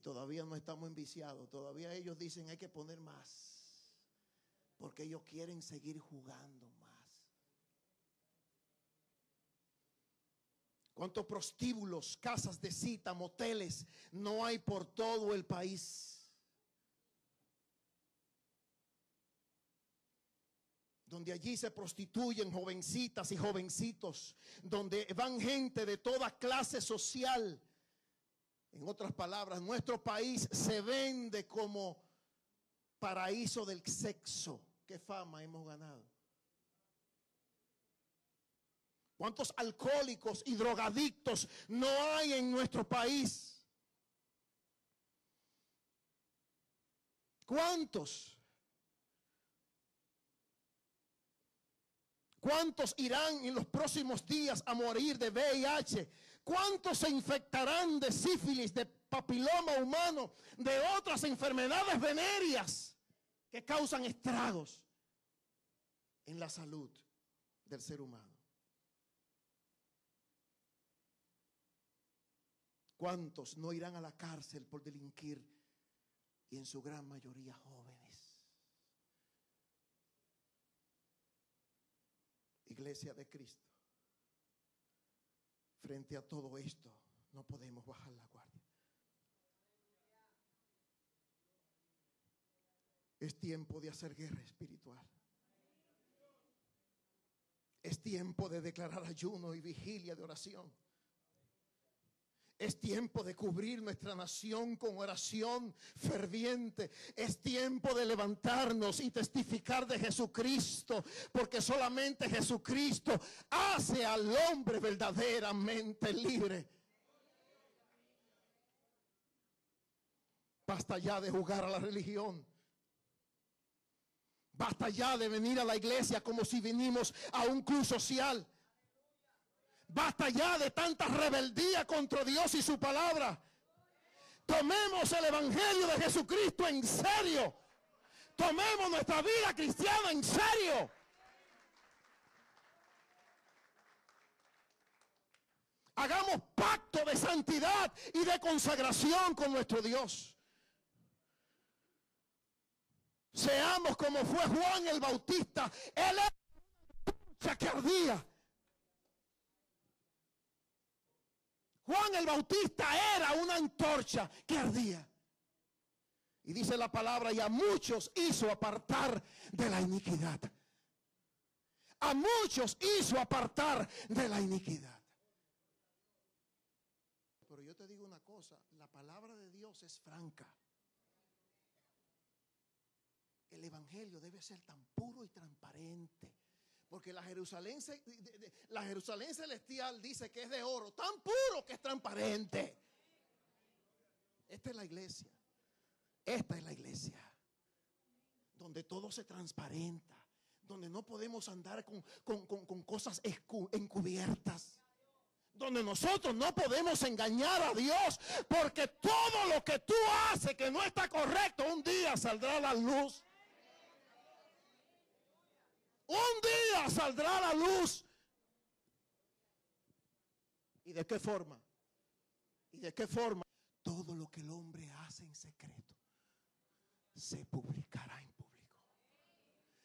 C: Todavía no estamos enviciados. Todavía ellos dicen hay que poner más. Porque ellos quieren seguir jugando más. ¿Cuántos prostíbulos, casas de cita, moteles no hay por todo el país? donde allí se prostituyen jovencitas y jovencitos, donde van gente de toda clase social. En otras palabras, nuestro país se vende como paraíso del sexo. ¿Qué fama hemos ganado? ¿Cuántos alcohólicos y drogadictos no hay en nuestro país? ¿Cuántos? ¿Cuántos irán en los próximos días a morir de VIH? ¿Cuántos se infectarán de sífilis, de papiloma humano, de otras enfermedades venéreas que causan estragos en la salud del ser humano? ¿Cuántos no irán a la cárcel por delinquir y en su gran mayoría jóvenes? Iglesia de Cristo, frente a todo esto, no podemos bajar la guardia. Es tiempo de hacer guerra espiritual. Es tiempo de declarar ayuno y vigilia de oración. Es tiempo de cubrir nuestra nación con oración ferviente. Es tiempo de levantarnos y testificar de Jesucristo, porque solamente Jesucristo hace al hombre verdaderamente libre. Basta ya de jugar a la religión. Basta ya de venir a la iglesia como si vinimos a un club social. Basta ya de tanta rebeldía contra Dios y su palabra. Tomemos el Evangelio de Jesucristo en serio. Tomemos nuestra vida cristiana en serio. Hagamos pacto de santidad y de consagración con nuestro Dios. Seamos como fue Juan el Bautista. Él era que ardía. Juan el Bautista era una antorcha que ardía. Y dice la palabra, y a muchos hizo apartar de la iniquidad. A muchos hizo apartar de la iniquidad. Pero yo te digo una cosa, la palabra de Dios es franca. El Evangelio debe ser tan puro y transparente porque la Jerusalén, la Jerusalén celestial dice que es de oro, tan puro que es transparente. Esta es la iglesia. Esta es la iglesia. Donde todo se transparenta. Donde no podemos andar con, con cosas encubiertas. Donde nosotros no podemos engañar a Dios. Porque todo lo que tú haces que no está correcto, un día saldrá a la luz. Un día saldrá la luz. ¿Y de qué forma? ¿Y de qué forma? todo lo que el hombre hace en secreto se publicará en público.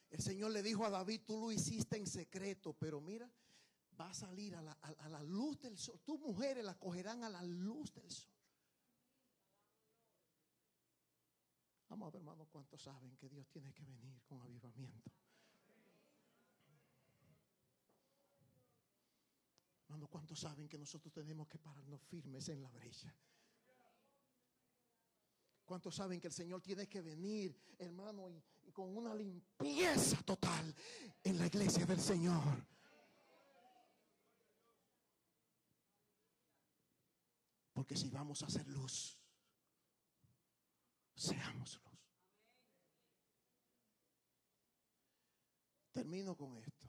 C: El Señor le dijo a David, tú lo hiciste en secreto, pero mira, va a salir a la, a- a la luz del sol. Tus mujeres la cogerán a la luz del sol. Vamos a ver, hermano, cuántos saben que Dios tiene que venir con avivamiento. Hermano, ¿cuántos saben que nosotros tenemos que pararnos firmes en la brecha? ¿Cuántos saben que el Señor tiene que venir, hermano, y, con una limpieza total en la iglesia del Señor? Porque si vamos a hacer luz, seamos luz. Termino con esto.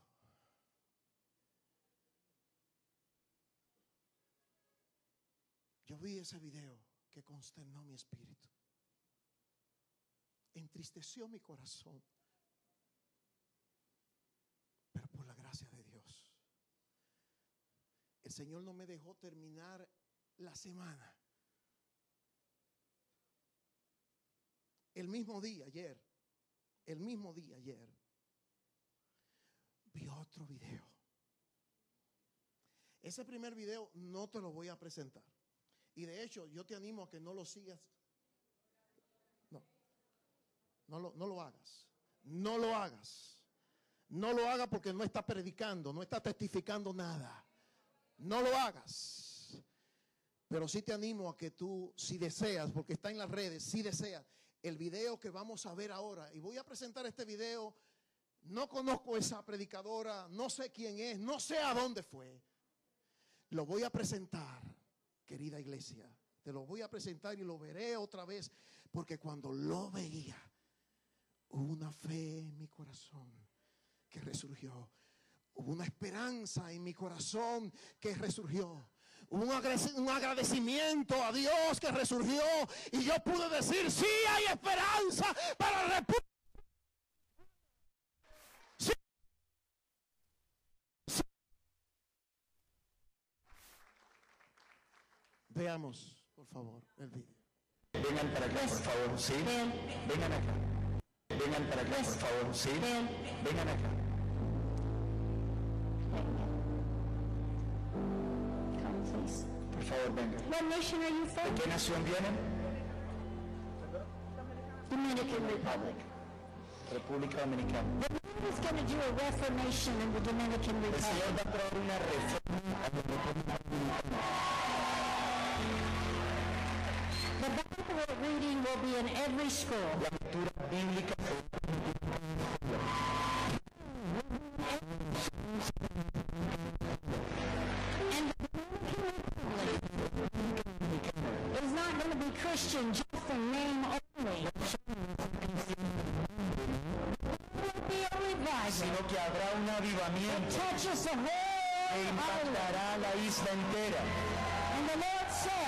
C: Yo vi ese video que consternó mi espíritu. Entristeció mi corazón. Pero por la gracia de Dios. El Señor no me dejó terminar la semana. El mismo día, ayer, el mismo día, ayer, vi otro video. Ese primer video no te lo voy a presentar. Y de hecho, yo te animo a que no lo sigas. No, no lo, no lo hagas. No lo hagas. No lo hagas porque no está predicando, no está testificando nada. No lo hagas. Pero sí te animo a que tú, si deseas, porque está en las redes, si deseas, el video que vamos a ver ahora, y voy a presentar este video, no conozco esa predicadora, no sé quién es, no sé a dónde fue. Lo voy a presentar, querida iglesia. Te lo voy a presentar y lo veré otra vez, porque cuando lo veía, hubo una fe en mi corazón que resurgió. Hubo una esperanza en mi corazón que resurgió. Hubo un agrade- un agradecimiento a Dios que resurgió. Y yo pude decir, sí hay esperanza para la República. Sí. Sí. Veamos, por favor, el video.
E: Vengan para acá, por favor, ¿sí? Vengan acá. Vengan para acá, por favor, ¿sí? Vengan acá. Por favor, vengan.
F: What nation are you
E: ¿De
F: from?
E: qué nación vienen?
F: Dominican Republic.
E: República Dominicana.
F: Who's going to do a reformation in the Dominican
E: El Señor va a traer una reforma a la República Dominicana.
F: Bible reading will be in every school.
E: La lectura bíblica
F: And the Dominican Republic is not going to be Christian just in name only. Be a revival.
E: sino que habrá un avivamiento que impactará la isla entera.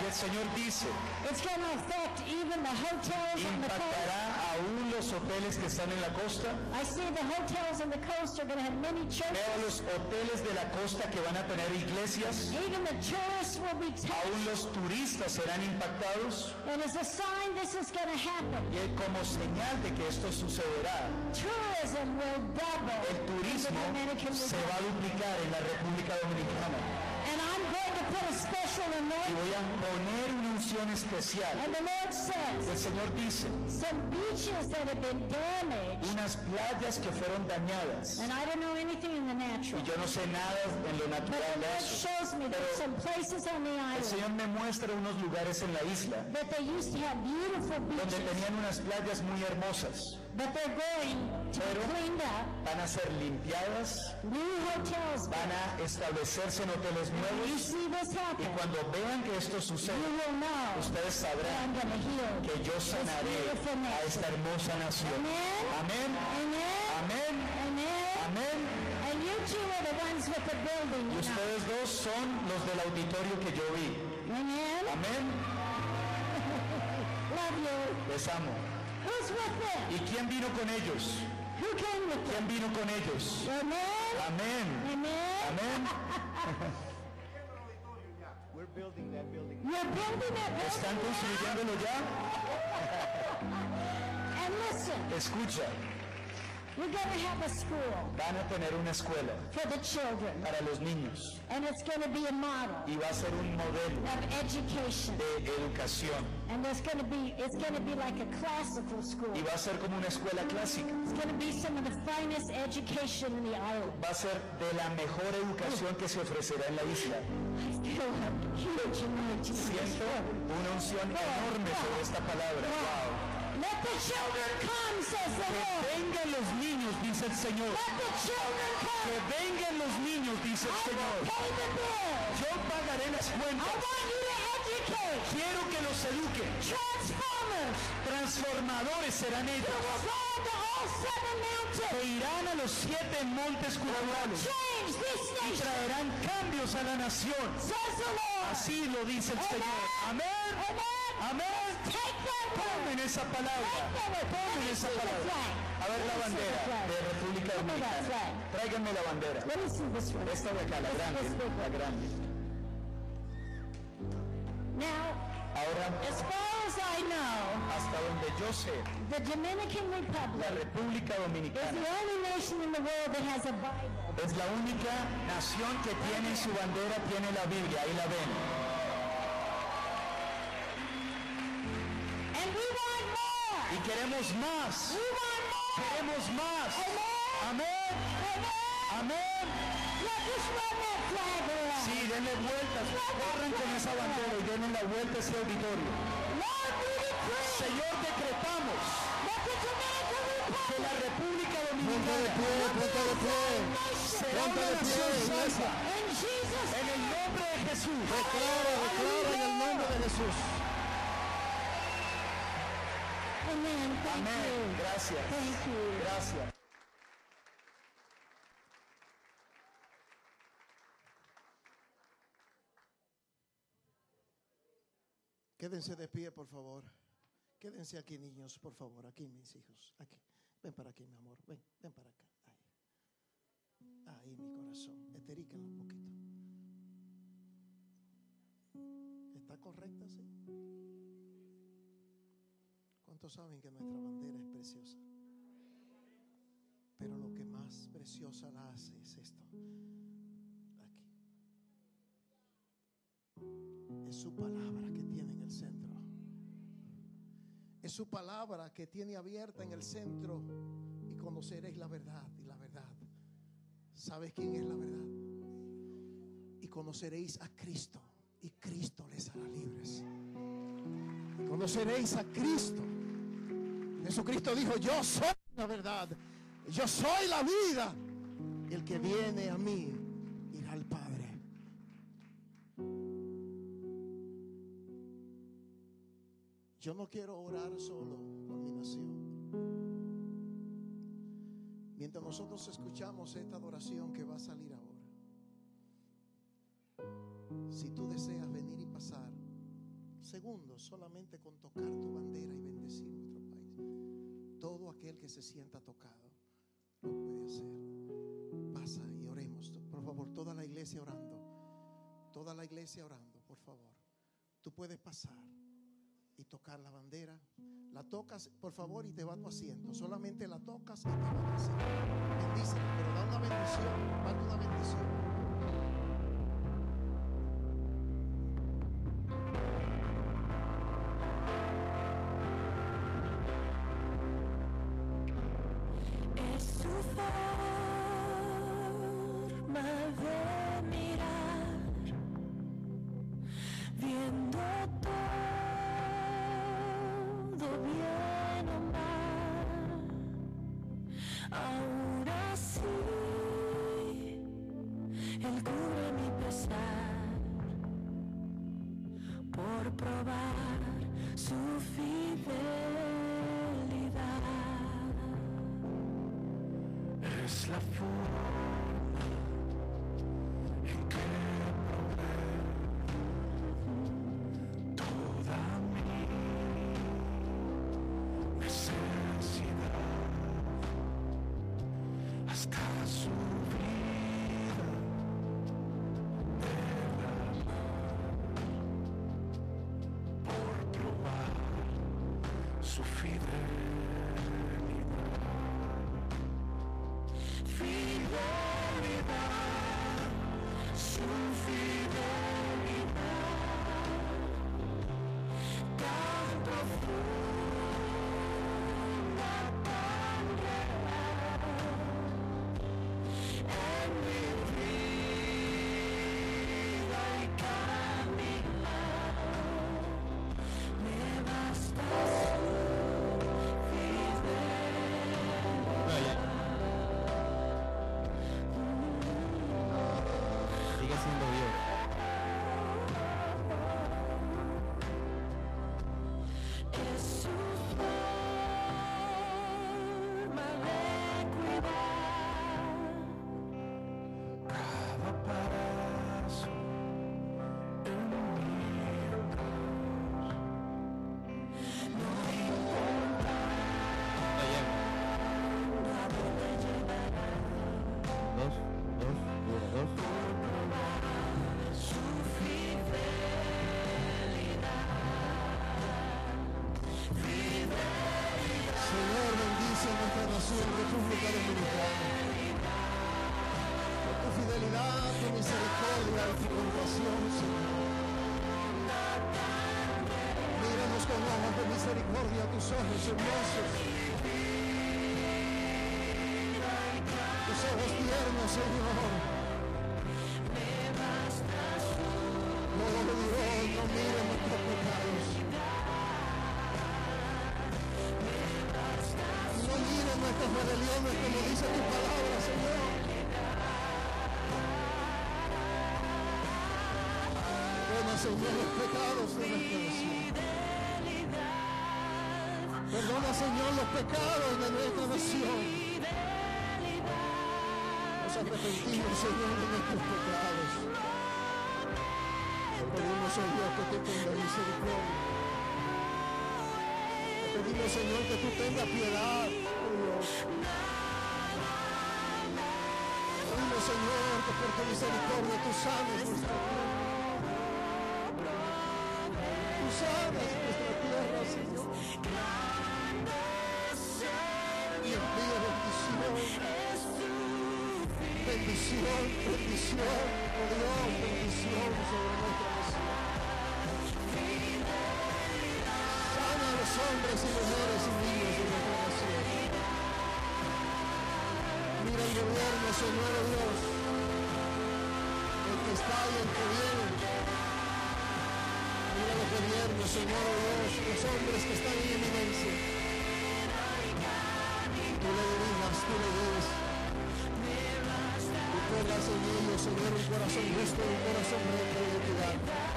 E: El Señor dice,
F: it's going to affect even the hotels on the coast.
E: impactará aún los hoteles que están en la costa.
F: I see the hotels on the coast are going to have many
E: Veo
F: churches.
E: los hoteles de la costa que van a tener iglesias.
F: Even the tourists will be
E: Aún los turistas serán impactados.
F: And as a sign this is going to happen,
E: Y como señal de que esto sucederá,
F: tourism will double
E: el
F: in the
E: turismo
F: Dominican
E: se va a duplicar en la República Dominicana.
F: And I'm going to put a
E: Y voy a poner una unción especial.
F: And the Lord says,
E: El Señor dice,
F: some beaches that have been damaged,
E: unas playas que fueron dañadas.
F: and I don't know anything in the natural,
E: Y yo no sé nada en lo
F: but
E: natural
F: the Lord shows me there's some places on the
E: El
F: island
E: Señor me muestra unos lugares en la isla
F: that they used to have beautiful
E: donde
F: beaches,
E: tenían unas playas muy hermosas.
F: But they're going to be
E: Pero-
F: cleaned up.
E: Van a ser limpiadas,
F: New hotels
E: van a establecerse en hoteles
F: When you
E: nuevos.
F: see this
E: Y
F: happen,
E: cuando vean que esto
F: you
E: sucede,
F: will know
E: ustedes
F: that
E: sabrán
F: I'm going to heal
E: que yo
F: this
E: sanaré
F: beautiful
E: a esta hermosa nación. Amén.
F: Amen.
E: Amén.
F: Amen.
E: Amén.
F: And you two are the ones with the building
E: Y ustedes dos son los del auditorio que yo vi.
F: Amen.
E: Amén. <laughs>
F: Love you.
E: Les amo.
F: Who's with them?
E: ¿Y quién vino con ellos?
F: Who came with
E: ¿Quién
F: them?
E: vino con ellos?
F: Amen.
E: Amén.
F: Amen.
E: Amén.
C: We're
E: building that building.
F: You're building that
E: ¿Están construyéndolo ya?
F: And listen,
E: Escucha,
F: we're going to have a school
E: van a tener una escuela
F: for the children.
E: para los niños
F: And it's going to be a model
E: y va a ser un modelo
F: of education.
E: de educación
F: And there's going to be, it's going to be like a classical school.
E: y va a ser como una escuela clásica.
F: It's going to be some of the finest education in the island.
E: Va a ser de la mejor educación que se ofrecerá en la isla.
F: I feel a huge anointing.
E: Siento una unción enorme sobre esta palabra. Wow.
F: Let the children come, says the Lord.
E: Vengan los niños, dice el Señor.
F: Let the children
E: Que
F: come.
E: vengan los niños, dice el
F: I will
E: Señor.
F: pay the bills.
E: Yo pagaré las
F: I
E: cuentas.
F: want you to educate.
E: Quiero que los eduquen.
F: Transformers
E: Transformadores serán ellos.
F: will seven
E: Que irán a los siete montes culturales
F: Change this
E: y traerán cambios a la nación.
F: says the Lord.
E: Así lo dice el Señor. Amén.
F: Amen.
E: Amén.
F: Take word.
E: Tomen esa palabra. Tomen esa palabra. A ver la bandera de República Dominicana. Tráiganme la bandera. Esta de acá, la grande. La grande. Ahora,
F: as far as I know,
E: hasta donde yo sé,
F: the Dominican
E: la
F: Republic
E: República
F: is
E: Dominicana
F: the only nation in the world that has a Bible.
E: es la única nación que tiene en su bandera, tiene la Biblia. Ahí la ven. Queremos más. Queremos más. Amén. Amén. Sí, denle vueltas. Corran con esa bandera y denle la vuelta a ese auditorio. Señor, decretamos que la República Dominicana
C: ponte de pie.
E: será una nación salva. En el nombre de Jesús.
C: Declara, declara en el nombre de Jesús.
F: Amen. Thank
E: Amén.
F: you.
E: Gracias.
F: Thank you.
E: Gracias.
C: Quédense de pie, por favor. Quédense aquí, niños, por favor. Aquí, mis hijos. Aquí. Ven para aquí, mi amor. Ven, ven para acá. Ahí. Ahí, mi corazón. Esteríquenlo un poquito. ¿Está correcta, sí? ¿Cuántos saben que nuestra bandera es preciosa? Pero lo que más preciosa la hace es esto. Aquí. Es su palabra que tiene en el centro. Es su palabra que tiene abierta en el centro y conoceréis la verdad y la verdad. ¿Sabes quién es la verdad? Y conoceréis a Cristo y Cristo les hará libres. Conoceréis a Cristo. Jesucristo dijo, yo soy la verdad. Yo soy la vida. El que viene a mí irá al Padre. Yo no quiero orar solo por mi nación. Mientras nosotros escuchamos esta adoración que va a salir ahora. Si tú deseas venir y pasar segundos solamente con tocar tu bandera y bendecir nuestro país, todo aquel que se sienta tocado lo puede hacer. Pasa y oremos. Por favor, toda la iglesia orando. Toda la iglesia orando, por favor. Tú puedes pasar y tocar la bandera. La tocas, por favor, y te va a tu asiento. Solamente la tocas y te va a tu asiento. Bendícela, pero da una bendición. Una bendición.
D: Es la
C: Míranos con ojos de misericordia, tus ojos hermosos. Tus ojos tiernos, Señor. No, Dios, no mire nuestros pecados. No mire nuestras rebeliones como dice tu palabra, Señor. Perdona, Señor, los pecados Perdona, Señor, los pecados de nuestra nación. Nos arrepentimos, Señor, de nuestros pecados. Te pedimos, oh Dios, que tú tengas misericordia. Te pedimos, Señor, que tú tengas piedad, Dios. Pedimos, Señor, que por tu misericordia tú sanes nuestra tierra. Tú sanas nuestra tierra, Señor. Bendición, bendición, oh Dios, bendición sobre nuestra nación. Sana a los hombres y mujeres y niños de nuestra nación. Mira el gobierno, Señor oh Dios, el que está y el que viene. Mira los gobiernos, Señor oh Dios, los hombres que están en eminencia. Tú le dirijas, tú le des. En ellos, Señor, un corazón justo un corazón de.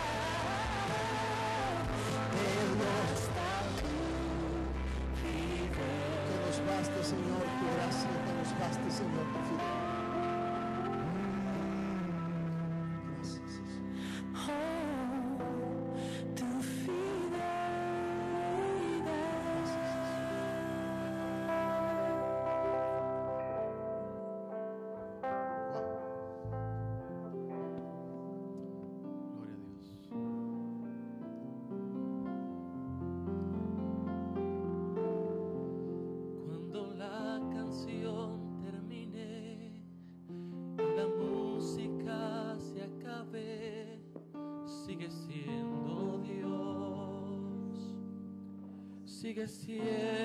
G: Sigue siendo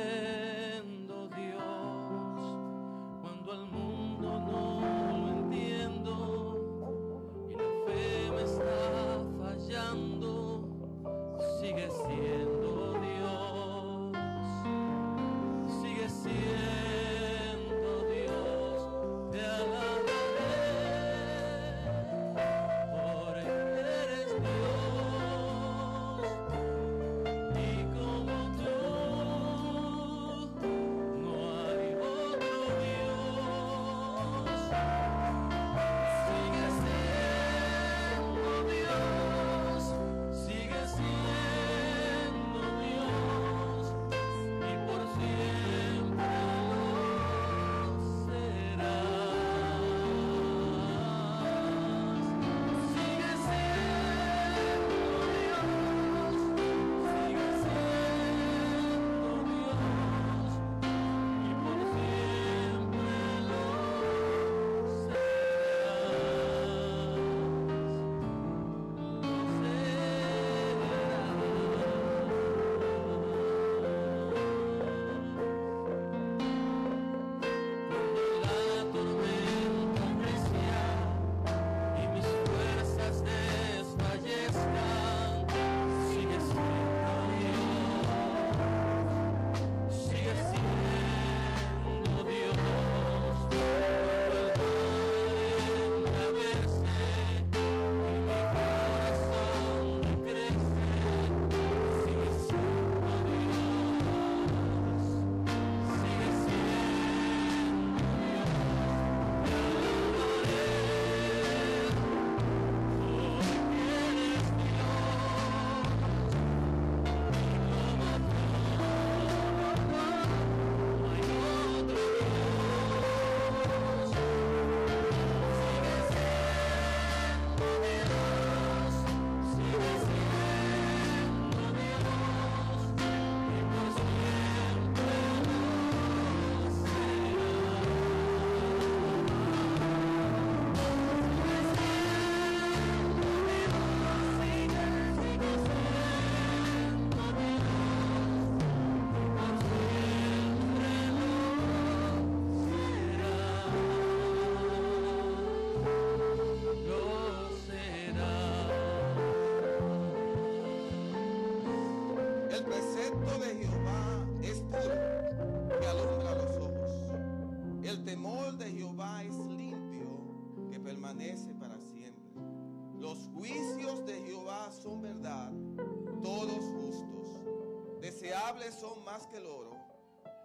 B: Son más que el oro,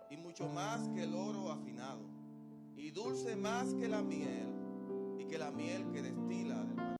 B: y mucho más que el oro afinado, y dulce más que la miel, y que la miel que destila del.